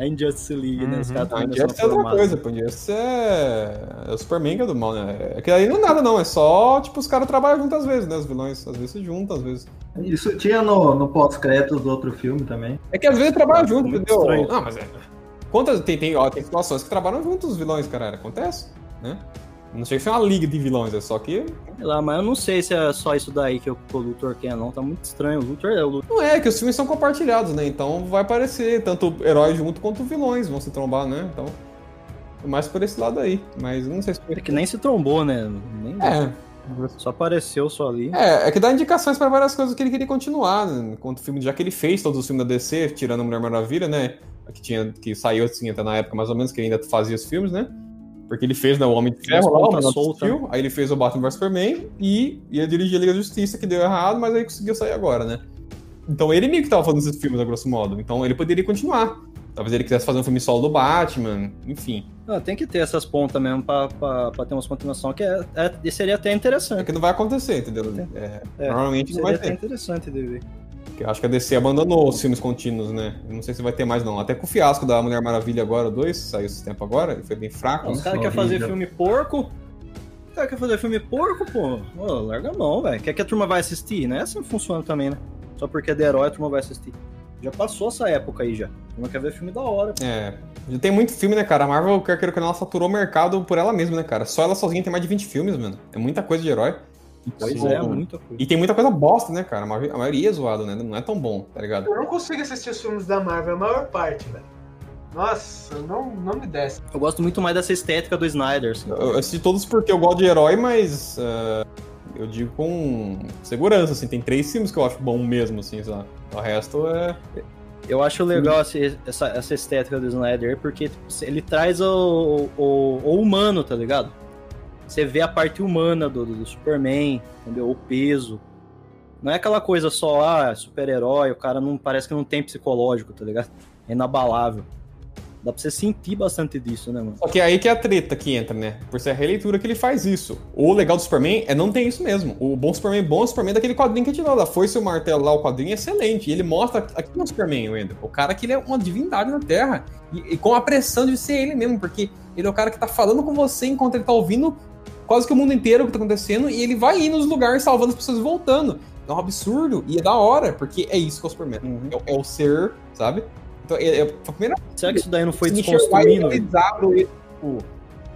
A Injustice League, né? Os Uhum. caras Não, estão Injustice é outra coisa, pô. Injustice é... é o Superman que é do mal, né? É que aí não é nada, não. É só, tipo, os caras trabalham juntos às vezes, né? Os vilões às vezes se juntam, às vezes. Isso tinha no, no pós-créditos do outro filme também. É que às vezes trabalham junto, muito entendeu? estranho. Não, mas é. Quantas. Tem, tem, ó, tem situações que trabalham juntos os vilões, cara. Acontece, né? Não sei se é uma liga de vilões, é só que. Sei lá, mas eu não sei se é só isso daí que o, Luthor quer, não. Tá muito estranho. O Luthor é o Luthor. Não é, que os filmes são compartilhados, né? Então vai aparecer tanto heróis junto quanto vilões vão se trombar, né? Então. é Mais por esse lado aí. Mas não sei se. É que nem se trombou, né? Nem É, Só apareceu só ali. É, é que dá indicações pra várias coisas que ele queria continuar, né? Enquanto o filme, já que ele fez todos os filmes da DC, tirando a Mulher Maravilha, né? Que, tinha, que saiu assim até na época, mais ou menos, que ele ainda fazia os filmes, né? Porque ele fez né, o Homem de Ferro, lá, o solta. Steel, aí ele fez o Batman vs Superman e ia dirigir a Liga da Justiça, que deu errado, mas aí conseguiu sair agora, né? Então ele meio que tava fazendo esses filmes, a grosso modo. Então ele poderia continuar. Talvez ele quisesse fazer um filme solo do Batman, enfim. Ah, tem que ter essas pontas mesmo pra, pra, pra ter umas continuações, que é, é- seria até É interessante. que não vai acontecer, entendeu? É, É, normalmente não Seria vai até ter. interessante de ver. Acho que a DC abandonou os filmes contínuos, né? Não sei se vai ter mais, não. Até com o fiasco da Mulher Maravilha agora, 2, saiu esse tempo agora, ele foi bem fraco. Os caras querem fazer filme porco. Os caras querem fazer filme porco, pô. Ô, larga a mão, velho. Quer que a turma vai assistir? Não é assim que funciona também, né? Só porque é de herói a turma vai assistir. Já passou essa época aí já. Turma quer ver filme da hora. pô. É. Já tem muito filme, né, cara? A Marvel, quer queira que não, ela saturou o mercado por ela mesma, né, cara? Só ela sozinha tem mais de 20 filmes, mano. É muita coisa de herói. Pois é, mano. muita coisa. E tem muita coisa bosta, né, cara? A maioria, é zoado, né? Não é tão bom, tá ligado? Eu não consigo assistir os filmes da Marvel, a maior parte, velho. Nossa, não, não me desce. Eu gosto muito mais dessa estética do Snyder, assim. Eu eu assisti todos porque eu gosto de herói, mas. ah, eu digo com segurança, assim. Tem três filmes que eu acho bom mesmo, assim, lá. O resto é. Eu acho legal esse- essa, essa estética do Snyder, porque tipo, ele traz o, o, o humano, tá ligado? Você vê a parte humana do, do Superman, entendeu? O peso. Não é aquela coisa só, ah, super-herói, o cara não parece que não tem psicológico, tá ligado? É inabalável. Dá pra você sentir bastante disso, né, mano? Só que é aí que é a treta que entra, né? Por ser a releitura que ele faz isso. O legal do Superman é não ter isso mesmo. O bom Superman, bom Superman é daquele quadrinho que tirou da Foice e o Martelo lá, o quadrinho é excelente. E ele mostra aqui no Superman, Wendel. O cara que ele é uma divindade na Terra. E, e com a pressão de ser ele mesmo, porque ele é o cara que tá falando com você enquanto ele tá ouvindo quase que o mundo inteiro o que tá acontecendo. E ele vai ir nos lugares salvando as pessoas e voltando. É um absurdo. E é da hora, porque é isso que é o Superman. É, é o ser, sabe? Então, é, é a primeira Será que isso daí não foi desconstruindo? velho? idealizado ele, tipo,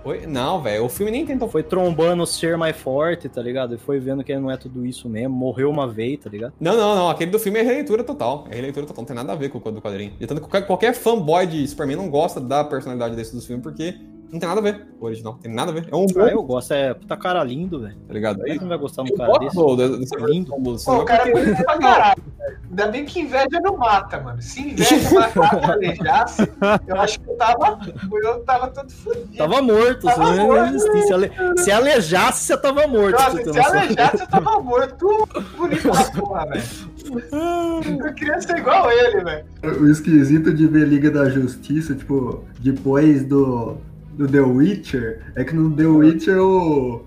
Oi? Não, velho, o filme nem tentou. Foi trombando o ser mais forte, tá ligado? E foi vendo que ele não é tudo isso mesmo. Morreu uma vez, tá ligado? Não, não, não. Aquele do filme é releitura total. É releitura total. Não tem nada a ver com o do quadrinho. E tanto que qualquer, qualquer fanboy de Superman não gosta da personalidade desse dos filmes, porque não tem nada a ver com o original. Tem nada a ver. É um Ah, eu gosto. É puta cara lindo, velho. tá ligado? Como é que não vai gostar de um cara desse? gosto do- desse Lindo. do Pô, o cara é porque- bonito pra caralho, velho. Ainda bem que inveja não mata, mano. Se inveja *laughs* matasse, alejasse, eu acho que eu tava, eu tava todo fodido. Tava morto, você Tava não morto. existia. Se, ale... se alejasse, você tava morto. Nossa, você se alejasse, eu tava morto. Bonito pra porra, velho. Eu queria ser igual ele, velho. O esquisito de ver Liga da Justiça, tipo, depois do, do The Witcher, é que no The Witcher o.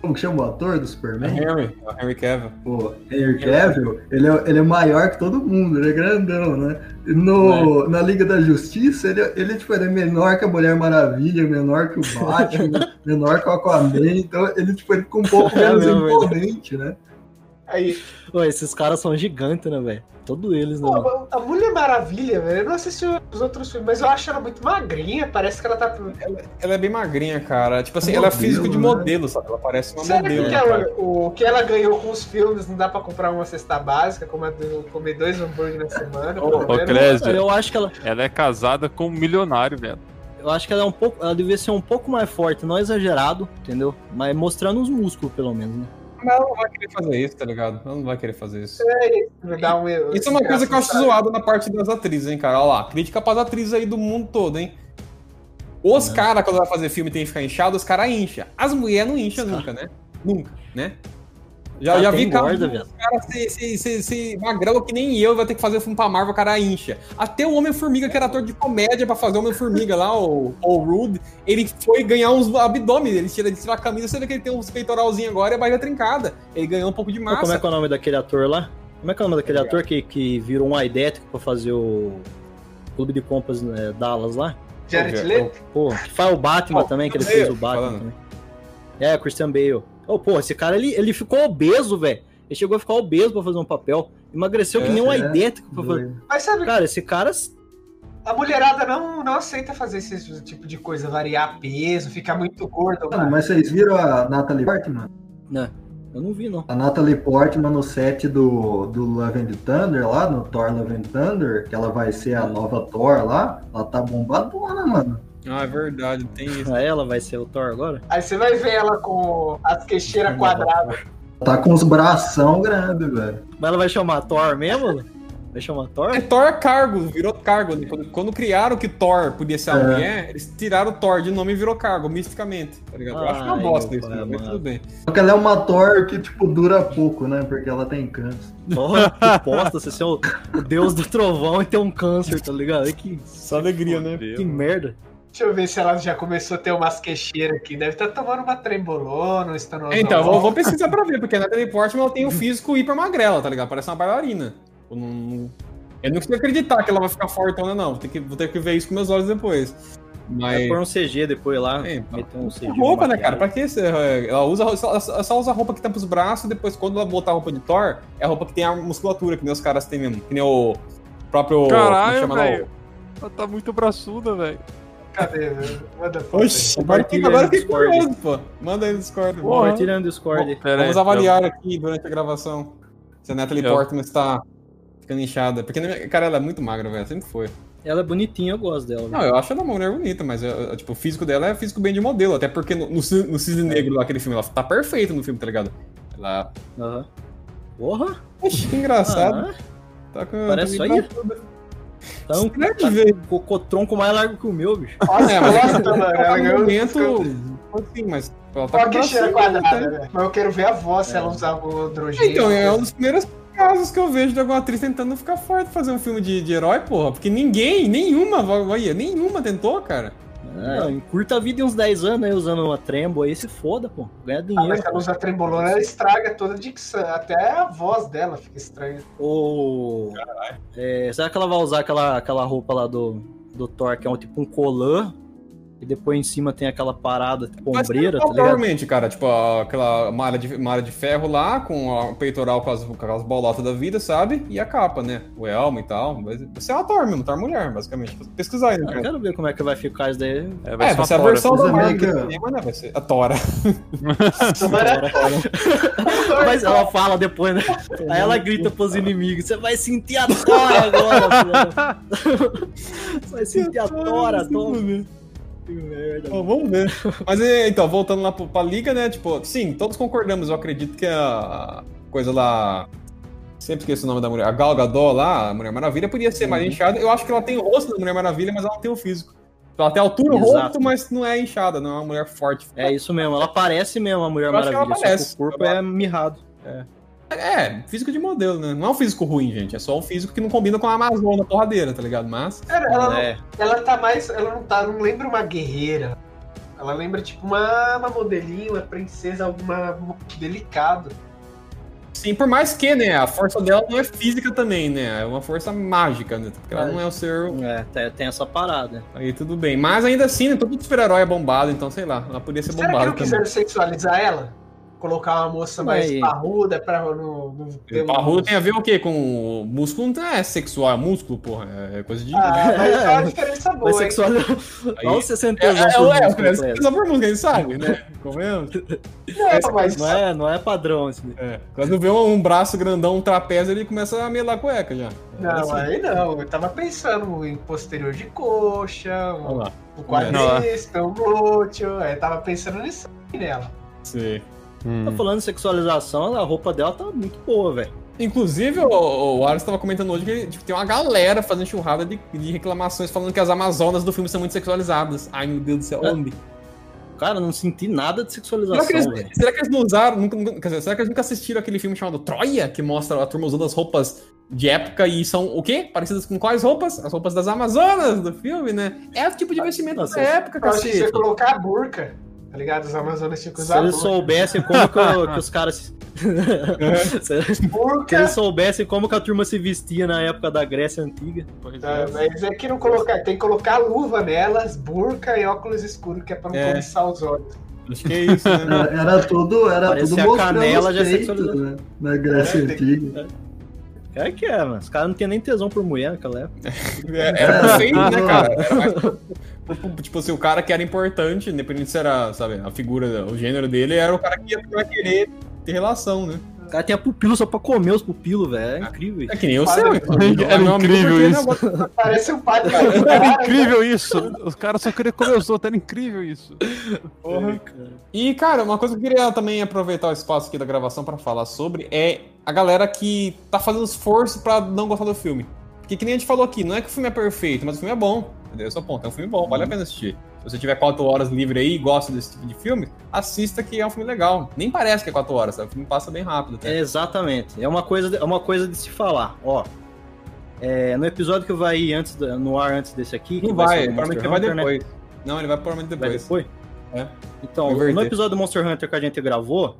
Como que chama o ator do É Superman? Henry, é o Henry Cavill. O Henry Cavill, ele é, ele é maior que todo mundo, ele é grandão, né? No, Na Liga da Justiça, ele, ele, tipo, ele é menor que a Mulher Maravilha, menor que o Batman, *laughs* menor que o Aquaman, então ele, tipo, ele fica um pouco É menos mesmo, imponente, né? Aí, Pô, esses caras são gigantes, né, velho? Todos eles, né? pô, a Mulher Maravilha, velho, eu não assisti os outros filmes, mas eu acho ela muito magrinha, parece que ela tá... Ela é bem magrinha, cara. Tipo assim, Um ela é modelo, físico de né? modelo, sabe? Ela parece uma Será modelo. que né, ela- o que ela ganhou com os filmes não dá pra comprar uma cesta básica, comer, comer dois hambúrguer na semana? Ô? Clésio, Eu acho que ela, ela é casada com um milionário, velho. eu acho que ela é um pouco, ela devia ser um pouco mais forte, não exagerado, entendeu? Mas mostrando os músculos, pelo menos, né? Mas ela não vai querer fazer isso, tá ligado? Ela não vai querer fazer isso. Dá um- Isso é uma coisa que eu acho zoada na parte das atrizes, hein, cara? Olha lá, crítica pras atrizes aí do mundo todo, hein? Os caras, quando vai fazer filme tem que ficar inchado, os caras incham. As mulheres não incham nunca, né? Nunca, né? Já, Cara, já vi cara, gorda, ser, ser, ser, ser magrelo que nem eu, vai ter que fazer filme pra Marvel, o cara incha. Até o Homem-Formiga, que era ator de comédia pra fazer o Homem-Formiga lá, o Paul Rudd, ele foi ganhar uns abdômen, ele tira, ele tira a camisa, você vê que ele tem uns peitoralzinhos agora e a barriga trincada. Ele ganhou um pouco de Pô, massa. como é que é o nome daquele ator lá? Como é que é o nome daquele ator que, que virou um aidético pra fazer o Clube de Compras né, Dallas lá? Jared é? Leto? Pô, que faz o Batman Oh, também, que ele fez o Batman falando. também. É, Christian Bale. Ô, pô, esse cara, ele, ele ficou obeso, velho. Ele chegou a ficar obeso pra fazer um papel. Emagreceu É, que nem um é. aidético pra fazer. Mas sabe, Cara, esse cara... a mulherada não, não aceita fazer esse tipo de coisa, variar peso, ficar muito gordo. Mano, mas vocês viram a Natalie Portman? Né, eu não vi, não. A Natalie Portman no set do, do Love and Thunder, lá no Thor Love and Thunder, que ela vai ser a nova Thor lá, ela tá bombadona, mano. Ah, é verdade, tem isso. Ela vai ser o Thor agora? Aí você vai ver ela com as queixeiras quadradas. Tá com os bração grandes, velho. Mas ela vai chamar Thor mesmo? Vai chamar Thor? É Thor cargo, virou cargo. né? Quando, quando criaram que Thor podia ser a É. mulher, eles tiraram Thor de nome e virou cargo, misticamente. Tá ligado? Eu acho que é uma Ai, bosta isso, pai né? mas tudo bem. Só que ela é uma Thor que, tipo, dura pouco, né? Porque ela tem câncer. Porra, que bosta, você ser o, o deus do trovão e ter um câncer, tá ligado? Que, Só alegria, né? que merda. Deixa eu ver se ela já começou a ter umas queixeiras aqui. Deve estar tomando uma trembolona, um estanolol. Então, vou, vou pesquisar pra ver, porque a Natalie Portman ela tem um físico hiper magrela, tá ligado? Parece uma bailarina. Eu não, não- eu não consigo acreditar que ela vai ficar fortona, não. Vou ter que, vou ter que ver isso com meus olhos depois. Vai Mas. pôr um CG depois lá, É, meter um CG. roupa, né, cara? Pra que você- ela usa ela só, ela só usa a roupa que tampa os braços, depois quando ela botar a roupa de Thor, é a roupa que tem a musculatura, que nem os caras têm mesmo. Que nem o próprio. Caralho, o- velho. Ela tá muito braçuda, velho. Cadê, velho? Manda foto. Oxi, agora, eu fiquei curioso, pô. Manda aí no Discord. Porra. Compartilha no Discord. Pera Vamos aí, avaliar aqui durante a gravação se a Natalie Eu- Portman está ficando inchada. Porque, cara, ela é muito magra, velho. Sempre foi. Ela é bonitinha, eu gosto dela. Não, eu acho ela uma mulher bonita, mas eu- eu, tipo, o físico dela é físico bem de modelo. Até porque no, no, no Cisne Negro, lá, aquele filme, ela tá perfeita no filme, tá ligado? Ela. Aham. Porra! Oxi, que engraçado. Ah, Tá com. Parece tá isso aí. engraçado. Tá um Escreve, tá velho. com o tronco mais largo que o meu, bicho. Nossa, É, mas ela Ela ganhou. momento. Assim, mas. Ela tá Olha queixeira braço, quadrada, né? velho. Mas eu quero ver a voz se É. ela usar o drogênio. Então, é um dos primeiros casos que eu vejo de alguma atriz tentando ficar forte fazer um filme de, de herói, porra. Porque ninguém, nenhuma, olha, nenhuma tentou, cara. É, encurta a vida em uns 10 anos aí usando uma trembo aí, se foda, pô. Ganha Ah, dinheiro. mas se ela usa trembolona, ela estraga toda a dicção. Até a voz dela fica estranha. Ou. É, será que ela vai usar aquela, aquela roupa lá do, do Thor, que é um tipo um colã? E depois em cima tem aquela parada, tipo, ombreira, tá ligado? Provavelmente, cara, tipo, a- aquela malha de, malha de ferro lá, com o peitoral com as, com aquelas bolotas da vida, sabe? E a capa, né? O elmo e tal. Mas Você é uma Thor mesmo, Thor mulher, basicamente. Vou pesquisar aí, Ah, né? eu quero ver como é que vai ficar isso daí. É, É, vai vai ser ser a tora. versão da cinema, né? Vai ser a Tora. *laughs* Mas ela fala depois, né? Aí ela grita pros inimigos: Você vai sentir a tora agora. Você *laughs* vai sentir a tora, toma. Que merda. Bom, vamos ver. *laughs* Mas é, então, voltando lá pra liga, né? Tipo, sim, todos concordamos. Eu acredito que a coisa lá. Sempre esqueço o nome da mulher. A Gal Gadot lá, a Mulher Maravilha, podia ser mais inchada. Eu acho que ela tem o rosto da Mulher Maravilha, mas ela não tem o físico. Ela tem a altura, Exato. rosto, mas não é inchada, não é uma mulher forte. É isso mesmo, ela parece mesmo a Mulher Eu acho que ela Maravilha, só que parece. o corpo é mirrado. É, físico de modelo, né? Não é um físico ruim, gente. É só um físico que não combina com a Amazônia porradeira, tá ligado? Mas. Cara, ela, não- É. ela tá mais. Ela não tá. Não lembra uma guerreira. Ela lembra, tipo, uma, uma modelinha, uma princesa, alguma delicado. Sim, por mais que, né? A força dela não é física também, né? É uma força mágica, né? Porque ela não é o ser É, tem, tem essa parada. Aí tudo bem. Mas ainda assim, né, todo super-herói é bombado, então sei lá, ela podia ser Será que bombada não também. quiseram sexualizar ela? Colocar uma moça mais Aí. parruda pra não, não ter um- Parrudo tem a ver o quê? Com músculo não é sexual, é músculo, porra. É coisa de. Ah, mas é uma *laughs* diferença boa, Mas sexual. Olha o 60 É, é, é, por é, músculo, é, só por música, a gente sabe, né? Comemos. Não, mas Não é, não é padrão daí. É. Quando vê um, um braço grandão, um trapézio, ele começa a melar a cueca já. Não, Assim. aí não. Eu tava pensando em posterior de coxa, Olha um, um quadríceps, um glúteo. Aí tava pensando nisso aí nela. Sim. Hum. Tá falando de sexualização, a roupa dela tá muito boa, velho. Inclusive, o, o Aras tava comentando hoje que tipo, tem uma galera fazendo churrada de, de reclamações falando que as Amazonas do filme são muito sexualizadas. Ai, meu Deus do céu, É. onde? Cara, não senti nada de Será sexualização, que, eles, será que eles não usaram. Nunca, nunca- quer dizer, será que eles nunca assistiram aquele filme chamado Troia, que mostra a turma usando as roupas de época e são o quê? Parecidas com quais roupas? As roupas das Amazonas do filme, né? É o tipo de vestimento Nossa, da época, acho que você colocar a burca, tá ligado? Os Amazonas tinham que Se usar eles burca. soubessem como que, o- que os caras. se, *laughs* se eles soubessem como que a turma se vestia na época da Grécia Antiga. Pois Ah, é. mas é que não colocar, tem que colocar luva nelas, burca e óculos escuros, que é pra não É. cobiçar os olhos. Acho que é isso, né? Era, era tudo, era Parecia tudo a mostrando canela já peitos, sexualizado. né? Na Grécia É, Antiga. É que é, mano. Os caras não tinham nem tesão por mulher naquela época. *laughs* É, Era pra feio, né, cara? Era mais pro- tipo assim, o cara que era importante, independente se era, sabe, a figura, o gênero dele, era o cara que ia querer ter relação, né? O cara tinha pupilo só pra comer os pupilos, velho. É incrível isso. É que nem o Padre, seu. Era É incrível né, isso. Parece um padre Era cara, incrível isso. Os caras só queriam comer os outros, era incrível isso. Porra. E, cara, uma coisa que eu queria também aproveitar o espaço aqui da gravação pra falar sobre é a galera que tá fazendo esforço pra não gostar do filme. Porque que nem a gente falou aqui, não é que o filme é perfeito, mas o filme é bom. Entendeu? Esse é o ponto. É um filme bom, vale a pena assistir. Se você tiver 4 horas livre aí e gosta desse tipo de filme, assista que é um filme legal. Nem parece que é 4 horas, sabe? O filme passa bem rápido. Até. É, exatamente. É uma coisa, de- é uma coisa de se falar. Ó, é, no episódio que vai ir antes no ar antes desse aqui, Não vai, ser do provavelmente vai Hunter, né? depois. Não, ele vai provavelmente Vai depois. depois? É. Então, Inverter. no episódio do Monster Hunter que a gente gravou,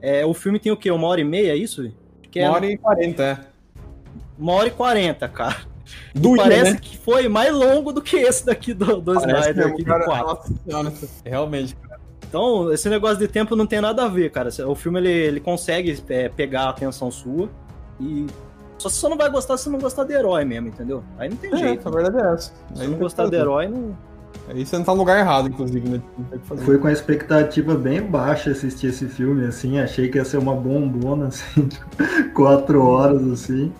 é, o filme tem o quê? Uma hora e meia, é isso? Que é Uma hora e quarenta, é. uma hora e quarenta, cara. Do Parece né? que foi mais longo do que esse daqui do, do Parece Snyder, aqui cara. do 4. Nossa senhora, realmente. Então, esse negócio de tempo não tem nada a ver, cara. O filme ele, ele consegue é, pegar a atenção sua e. Só você só não vai gostar se não gostar de herói mesmo, entendeu? Aí não tem jeito. a verdade é essa. Se não gostar de herói, não. Aí você não tá no lugar errado, inclusive, né? Não tem o que fazer. Fui com a expectativa bem baixa assistir esse filme, assim, achei que ia ser uma bombona, assim, *laughs* quatro horas, assim.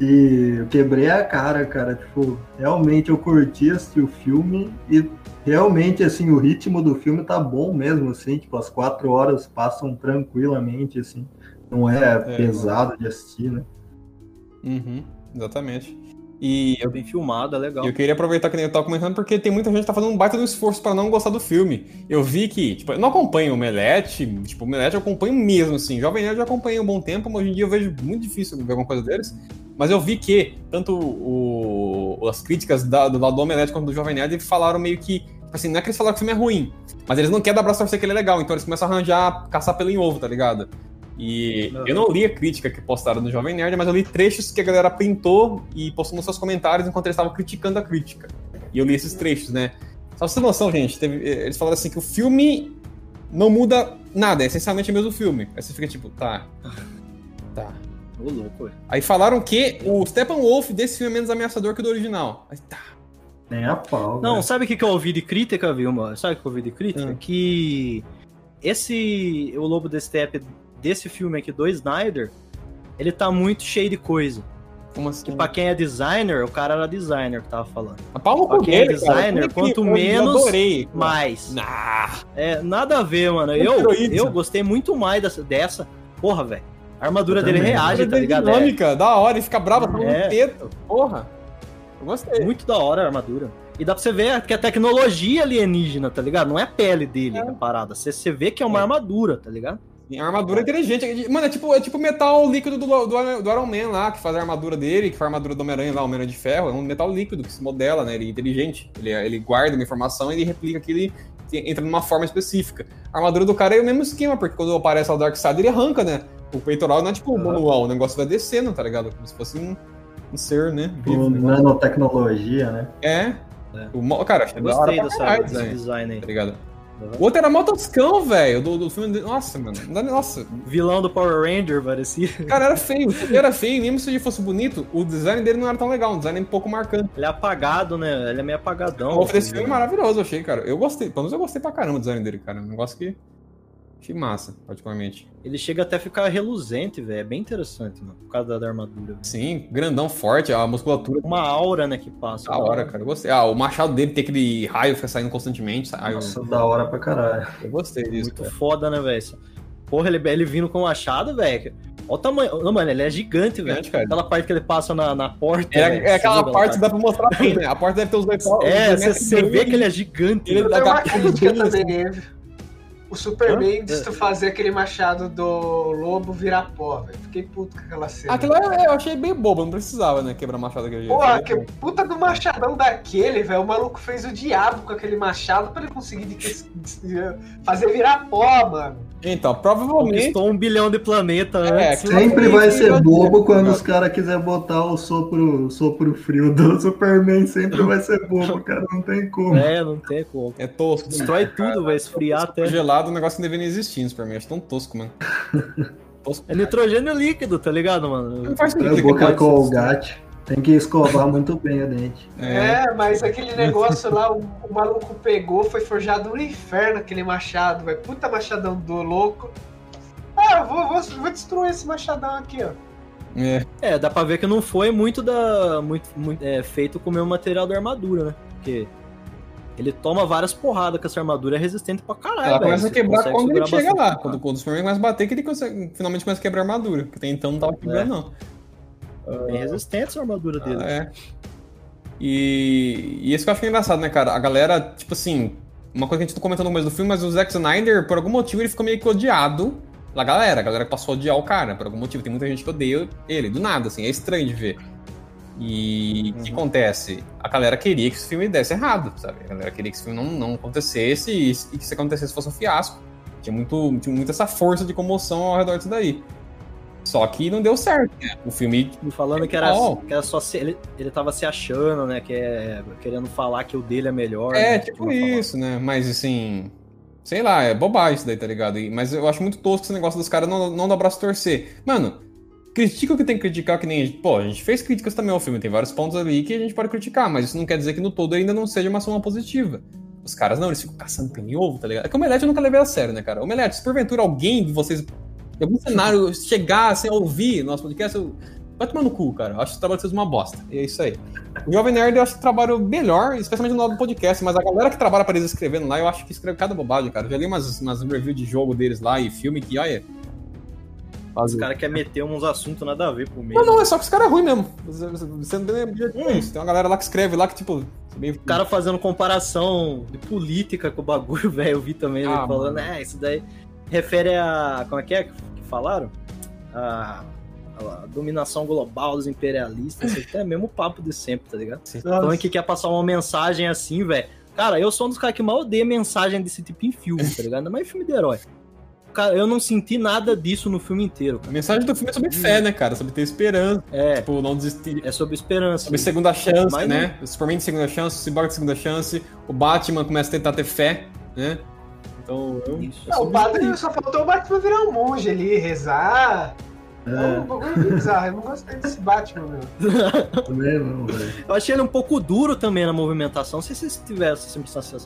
E eu quebrei a cara, cara. Tipo, realmente eu curti assistir o filme e realmente, assim, o ritmo do filme tá bom mesmo, assim, tipo, as quatro horas passam tranquilamente, assim. Não é, pesado de assistir, né? Uhum, exatamente. E eu, Bem filmado, é legal. eu queria aproveitar que nem eu tava comentando, porque tem muita gente que tá fazendo um baita um esforço pra não gostar do filme. Eu vi que, tipo, eu não acompanho o Melete, tipo, o Melete eu acompanho mesmo, assim. Jovem Nerd eu acompanho há um bom tempo, mas hoje em dia eu vejo muito difícil ver alguma coisa deles. Mas eu vi que tanto o, as críticas da- do lado do Omelete quanto do Jovem Nerd falaram meio que. tipo Assim, não é que eles falaram que o filme é ruim, mas eles não querem dar braço a torcer que ele é legal, então eles começam a arranjar, caçar pelo em ovo, tá ligado? E Uhum. eu não li a crítica que postaram no Jovem Nerd, mas eu li trechos que a galera printou e postou nos seus comentários enquanto eles estavam criticando a crítica. E eu li esses trechos, né? Só pra você ter noção, gente, teve- eles falaram assim que o filme não muda nada, é essencialmente o mesmo filme. Aí você fica tipo, tá. Tá. Ô, louco, velho. Aí falaram que o Steppenwolf desse filme é menos ameaçador que o do original. Aí tá. Nem a pau. Não, sabe o que, que eu ouvi de crítica, viu, mano? Sabe o que eu ouvi de crítica? Hum. Que esse O Lobo da Steppe desse filme aqui do Snyder, ele tá muito cheio de coisa. Como assim? Que pra quem é designer, o cara era designer que tava falando. A palma pra quem é dele, cara. designer, Foi quanto eu menos, adorei. Mas, Nah. é, nada a ver, mano. Eu, heroísta. eu gostei muito mais dessa. dessa. Porra, velho. A armadura dele reage, tá ligado? É dinâmica, da hora, e fica bravo, tá É. no teto. Porra. Eu gostei. muito da hora a armadura. E dá pra você ver que a tecnologia alienígena, tá ligado? Não é a pele dele a parada. Você, você vê que é uma É. armadura, tá ligado? Tem armadura inteligente. Mano, é tipo, é tipo metal líquido do, do, do Iron Man lá, que faz a armadura dele, que faz a armadura do Homem-Aranha lá, o Homem-Aranha de Ferro. É um metal líquido que se modela, né? Ele é inteligente. Ele, ele guarda uma informação e ele replica aquilo e entra numa forma específica. A armadura do cara é o mesmo esquema, porque quando aparece o Darkseid, ele arranca, né? O peitoral não é tipo manual, o negócio vai descendo, tá ligado? Como se fosse um, um ser, né? Vivo. O né? nanotecnologia, né? É. É. O, cara, achei Eu da hora dessa, caralho, desse design, aí. tá ligado? O outro era mó toscão, velho, do, do filme. de- Nossa, mano. Nossa, Vilão do Power Ranger, parecia. cara era feio. Ele era feio, mesmo se ele fosse bonito, o design dele não era tão legal. Um design um pouco marcante. Ele é apagado, né? Ele é meio apagadão. O desse assim, filme é né? maravilhoso, eu achei, cara. Eu gostei. Pelo menos eu gostei pra caramba do design dele, cara. Um negócio que. Achei massa, particularmente. Ele chega até a ficar reluzente, velho. É bem interessante, mano. Por causa da, da armadura. velho. Sim, grandão, forte, a musculatura. Uma aura, né, que passa. Da hora, cara. Eu gostei. Ah, o machado dele tem aquele raio que fica saindo constantemente. Eu, Nossa, da hora pra caralho. eu gostei disso. Muito cara. foda, né, velho? Porra, ele, ele vindo com o machado, velho. Olha o tamanho. Não, mano, ele é gigante, velho. Aquela parte que ele passa na, na porta. É, velho, é aquela viu parte que dá pra mostrar bem, né? A porta deve ter os dois É, dois você, vê que ele é gigante. Ele dá- também, O Superman Hã? de tu fazer aquele machado do lobo virar pó, velho. Fiquei puto com aquela cena. Aquilo é- eu achei bem bobo, não precisava, né? Quebrar machado daquele jeito. Porra, que puta do machadão daquele, velho. O maluco fez o diabo com aquele machado pra ele conseguir de- fazer virar pó, mano. Então, provavelmente. Conquistou um bilhão de planeta É, antes. Sempre vai ser bobo quando os caras quiserem botar o sopro, sopro frio do *laughs* Superman. Sempre vai ser bobo, cara. Não tem como. É, não tem como. É tosco. Destrói tudo, vai esfriar até. Gelado, um negócio que não deveria existir no Superman. Acho tão tosco, mano. *laughs* tosco. É nitrogênio líquido, tá ligado, mano? Não faz É sentido. boca que com o gato. Tem que escovar muito bem o dente. É. É, mas aquele negócio lá, o, o maluco pegou, foi forjado no inferno aquele machado, velho. Puta machadão do louco. Ah, eu vou, vou, vou destruir esse machadão aqui, ó. É. É, dá pra ver que não foi muito da. Muito, muito, é, feito com o mesmo material da armadura, né? Porque ele toma várias porradas com essa armadura, é resistente pra caralho. Ela velho. começa a quebrar quando ele chega lá. Quando, quando o Superman começa a bater, que ele consegue, finalmente começa a quebrar a armadura. Porque até então não tava quebrando, não. Bem resistente essa armadura dele. Ah, é. E, e isso que eu acho engraçado, né, cara? A galera, tipo assim, uma coisa que a gente não comentou no começo do filme, mas o Zack Snyder, por algum motivo, ele ficou meio que odiado pela galera. A galera passou a odiar o cara, por algum motivo. Tem muita gente que odeia ele, do nada, assim, é estranho de ver. E o que acontece? A galera queria que esse filme desse errado, sabe? A galera queria que esse filme não, não acontecesse e, e que se acontecesse fosse um fiasco. Tinha muito, tinha muito essa força de comoção ao redor disso daí. Só que não deu certo, né? O filme E falando que era, Ó. que era só se, ele, ele tava se achando, né? Que é, querendo falar que o dele é melhor. É, né, tipo falar. isso, né? Mas assim. Sei lá, é bobagem isso daí, tá ligado? E- Mas eu acho muito tosco esse negócio dos caras não, não dar braço a torcer. Mano, critica o que tem que criticar, que nem. Pô, a gente fez críticas também ao filme, tem vários pontos ali que a gente pode criticar, mas isso não quer dizer que no todo ainda não seja uma soma positiva. Os caras não, eles ficam caçando pelo em ovo, tá ligado? É que o Omelete eu nunca levei a sério, né, cara? Omelete, se porventura alguém de vocês, em algum cenário, chegassem a ouvir nosso podcast, eu... vai tomar no cu, cara. Eu acho que o trabalho de vocês uma bosta. E é isso aí. O Jovem Nerd eu acho que trabalha melhor, especialmente no lado do podcast, mas a galera que trabalha para eles escrevendo lá, eu acho que escreve cada bobagem, cara. Eu já li umas, umas reviews de jogo deles lá e filme que, olha. Os caras querem meter uns assuntos nada a ver pro meio. Não, não, é só que os caras é ruim mesmo. Sendo bem objetivo, é isso. Tem uma galera lá que escreve lá que, tipo. Meio... O cara fazendo comparação de política com o bagulho, *laughs* velho. Eu vi também Ah, falando, é, isso daí refere a. Como é que é que falaram? A, a dominação global dos imperialistas. Isso é mesmo papo de sempre, tá ligado? Falando que quer passar uma mensagem assim, velho. Cara, eu sou um dos caras que mal odeia mensagem desse tipo em filme, tá ligado? Ainda mais filme de herói. Cara, eu não senti nada disso no filme inteiro. A Cara. mensagem do filme é sobre fé, né, cara? Sobre ter esperança, É, tipo, não desistir. é sobre esperança. Sobre segunda chance, Mas né? O Superman de segunda chance, o Cyborg de segunda chance, o Batman começa a tentar ter fé, né? Então, eu... É Não, o padre isso só faltou o Batman virar um monge ali, rezar. É um É, bizarro. Eu não gostei desse Batman, meu. *laughs* também não, velho. Eu achei ele um pouco duro também na movimentação. Não sei se vocês tiveram essa sensação,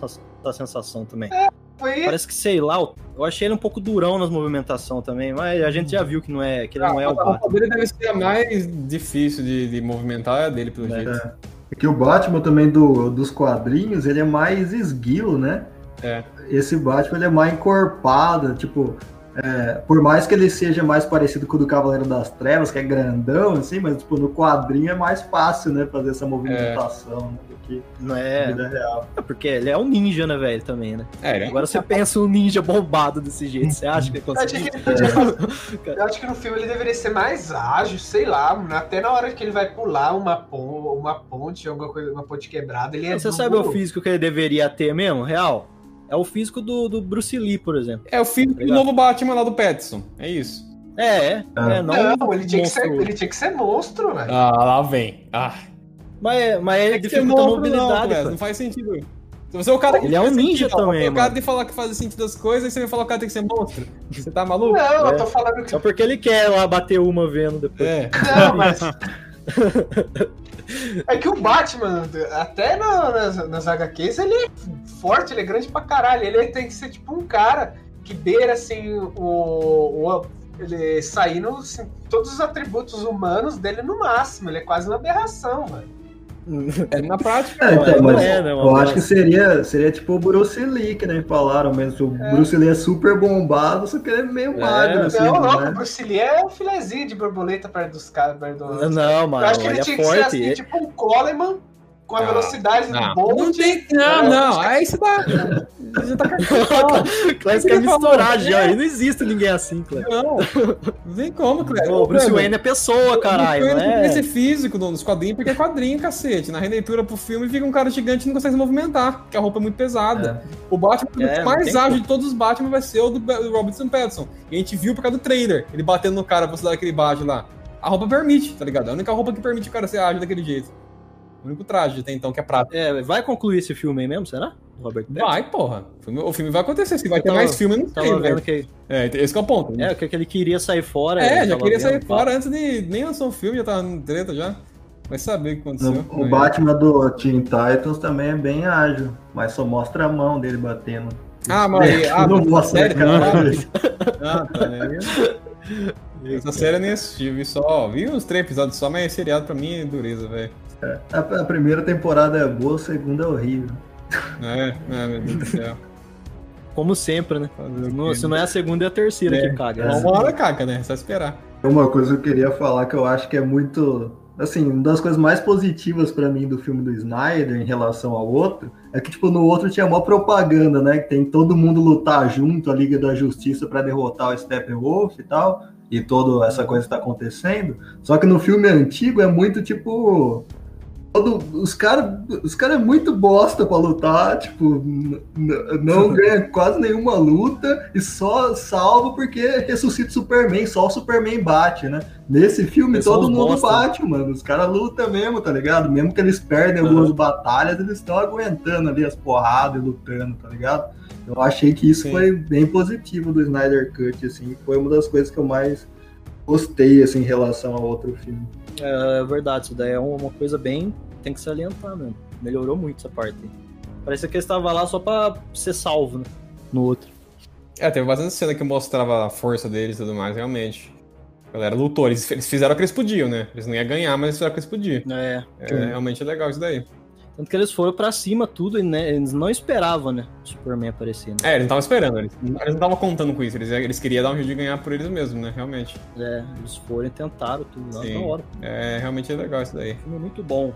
essa sensação também. Foi Parece que, sei lá, eu achei ele um pouco durão nas movimentação também, mas a gente já viu que não é, que ele não é o a Batman. dele deve ser a mais difícil de, de movimentar, é a dele, pelo É. jeito. Porque o Batman também do, dos quadrinhos, ele é mais esguio, né? É. Esse Batman ele é mais encorpado, tipo, é, por mais que ele seja mais parecido com o do Cavaleiro das Trevas, que é grandão, assim, mas tipo, no quadrinho é mais fácil, né, fazer essa movimentação né, do que Não na é, vida real. é porque ele é um ninja, né, velho, também, né? É, é Agora você pensa um ninja bombado desse jeito, você acha que ele Eu consegue? *laughs* que ele podia fazer- Eu acho que no filme ele deveria ser mais ágil, sei lá. Até na hora que ele vai pular uma, pon uma ponte, alguma coisa, uma ponte quebrada, ele é Você duro. sabe o físico que ele deveria ter mesmo, real? É o físico do, do Bruce Lee, por exemplo. É o filho do Obrigado. novo Batman lá do Pattinson. É isso. É, é, Ah. é, não, Não, ele tinha, que ser, monstro. ele tinha que ser monstro, velho. Ah, lá vem. Ah, Mas, mas ele tem que ser dificulta a monstro não, mobilidade, pô. não faz sentido. Se você é o cara que Ele é um ninja sentido, também, O cara de falar que faz sentido das coisas, e você vai falar que o cara tem que ser monstro. Você tá maluco? Não, É. eu tô falando que. Só porque ele quer lá bater uma vendo depois. É. Não, mas. *laughs* *laughs* É que o Batman, até na- nas, nas HQs, ele é forte, ele é grande pra caralho. Ele tem que ser tipo um cara que beira assim o. o ele saindo assim, todos os atributos humanos dele no máximo. Ele é quase uma aberração, mano. É na prática. É, então, Não mas é, né, eu acho que seria, seria tipo o Bruce Lee, que nem falaram mesmo. O É. Bruce Lee é super bombado, só que ele é meio É, magro, assim, não, não, o né? Bruce Lee é um filezinho de borboleta perto dos caras. perto do- Não, Eu mano, acho que ele ele é tinha que ser assim, tipo um Coleman com a velocidade Não, do Bolt. não tem. Não, não. Aí *laughs* você tá. Você tá O Clés quer misturar já. Aí não existe ninguém assim, Clés. Não, não tem como, Cleber. O Bruce Wayne é pessoa, caralho, Bruce não Wayne tem é? que ser físico no- nos quadrinhos, porque é quadrinho, cacete. Na releitura pro filme fica um cara gigante e não consegue se movimentar, porque a roupa é muito pesada. O Batman É, o mais ágil de todos os Batman vai ser o do, do Robertson Pattinson. E a gente viu por causa do trailer, ele batendo no cara, a velocidade daquele bate lá. A roupa permite, tá ligado? É a única roupa que permite o cara ser ágil daquele jeito. O único traje até então que é prata. É, vai concluir esse filme aí mesmo, será? Robert Pattinson? Vai, porra. O filme, o filme vai acontecer. Se vai Eu ter tava- mais filme, não Tava vendo velho. que. É, esse que é o ponto. É, o que que ele queria sair fora. É, já queria vendo, sair pá. fora antes de nem lançar o filme, já tava no treta já. Vai saber o que aconteceu. O, o Aí. Batman do Teen Titans também é bem ágil, mas só mostra a mão dele batendo. Ah, mas aí, *laughs* ah, não mostra sério? cara. Ah, tá, né? Essa série eu nem assisti, vi só. Vi uns três episódios só, mas seriado pra mim é dureza, velho. A, a primeira temporada é boa, a segunda é horrível. É, é, meu Deus do *laughs* céu. Como sempre, né? Não- se não é a segunda, é a terceira É. que caga. É uma hora caca, né? Só esperar. Uma coisa que eu queria falar que eu acho que é muito. Assim, uma das coisas mais positivas pra mim do filme do Snyder em relação ao outro é que, tipo, no outro tinha mó propaganda, né? Que tem todo mundo lutar junto, a Liga da Justiça pra derrotar o Steppenwolf e tal, e toda essa coisa que tá acontecendo. Só que no filme antigo é muito tipo. Todo- os caras os cara é muito bosta pra lutar, tipo, não *laughs* ganha quase nenhuma luta e só salva porque ressuscita o Superman, só o Superman bate, né? Nesse filme todo mundo bosta. bate, mano. Os caras lutam mesmo, tá ligado? Mesmo que eles perdem algumas batalhas, eles estão aguentando ali as porradas e lutando, tá ligado? Eu achei que isso Sim. foi bem positivo do Snyder Cut, assim. Foi uma das coisas que eu mais gostei, assim, em relação ao outro filme. É, é verdade, isso daí é uma coisa bem. Tem que salientar mesmo. Melhorou muito essa parte. aí. Parece que ele estava lá só pra ser salvo, né? No outro. É, teve bastante cena que mostrava a força deles e tudo mais, realmente. A galera lutou, eles, eles fizeram o que eles podiam, né? Eles não iam ganhar, mas eles fizeram o que eles podiam. É. É, realmente é legal isso daí. Tanto que eles foram pra cima, tudo, e né, eles não esperavam, né? O Superman aparecer, né? É, eles não estavam esperando, eles, eles não estavam contando com isso, eles, eles queriam dar um jeito de ganhar por eles mesmos, né? Realmente. É, eles foram e tentaram tudo lá na hora. É, realmente é legal isso daí. Filme muito bom.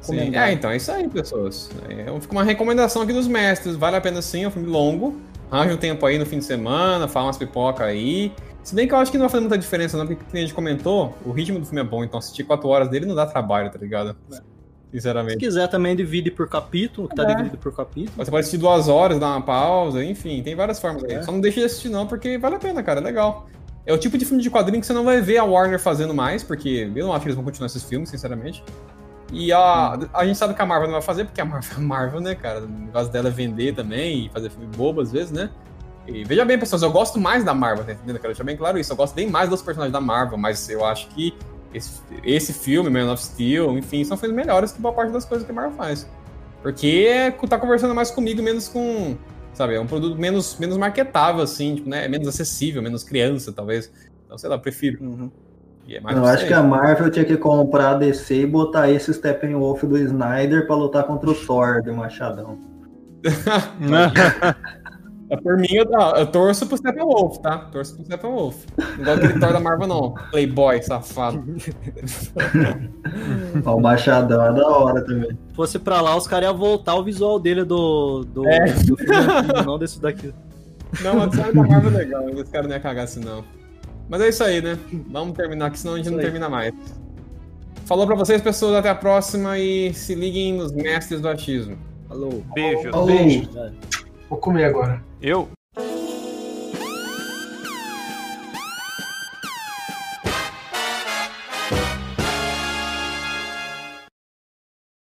Sim. É, então é isso aí, pessoas. É, fica uma recomendação aqui dos mestres. Vale a pena sim, é um filme longo. Arranja um tempo aí no fim de semana, fala umas pipoca aí. Se bem que eu acho que não vai fazer muita diferença, não, porque como a gente comentou, o ritmo do filme é bom, então assistir 4 horas dele não dá trabalho, tá ligado? Se Sinceramente. quiser também divide por capítulo, que tá É. dividido por capítulo. Você pode assistir duas horas, dar uma pausa, enfim, tem várias formas aí. É. Só não deixe de assistir, não, porque vale a pena, cara, é legal. É o tipo de filme de quadrinho que você não vai ver a Warner fazendo mais, porque eu não acho que eles vão continuar esses filmes, sinceramente. E a, a gente sabe que a Marvel não vai fazer, porque a Marvel *laughs* Marvel, né, cara? O negócio dela é vender também e fazer filme bobo às vezes, né? E veja bem, pessoas, eu gosto mais da Marvel, tá entendendo? Quero deixar bem claro isso. Eu gosto bem mais dos personagens da Marvel, mas eu acho que esse, esse filme, Man of Steel, enfim, são filmes melhores que boa parte das coisas que a Marvel faz. Porque é, tá conversando mais comigo, menos com. Sabe, é um produto menos, menos marketável, assim, tipo, né? É menos acessível, menos criança, talvez. Então, sei lá, eu prefiro. Uhum. E é acho que a Marvel tinha que comprar a DC e botar esse Steppenwolf do Snyder pra lutar contra o *laughs* Thor do Machadão. *laughs* É por mim, eu, eu torço pro Steppenwolf, tá? Torço pro Steppenwolf. Não gosto daquele Thor da Marvel, não. Playboy, safado. *laughs* O Machadão é da hora também. Se fosse pra lá, os caras iam voltar o visual dele do, do, É. do filme não desse daqui. Não, mas sabe da Marvel é legal. Esse cara não ia cagar assim, não. Mas é isso aí, né? Vamos terminar aqui, senão a gente Isso não aí. termina mais. Falou pra vocês, pessoas. Até a próxima e se liguem nos mestres do achismo. Falou. Beijo. Falou. Beijo. Vou comer agora. Eu?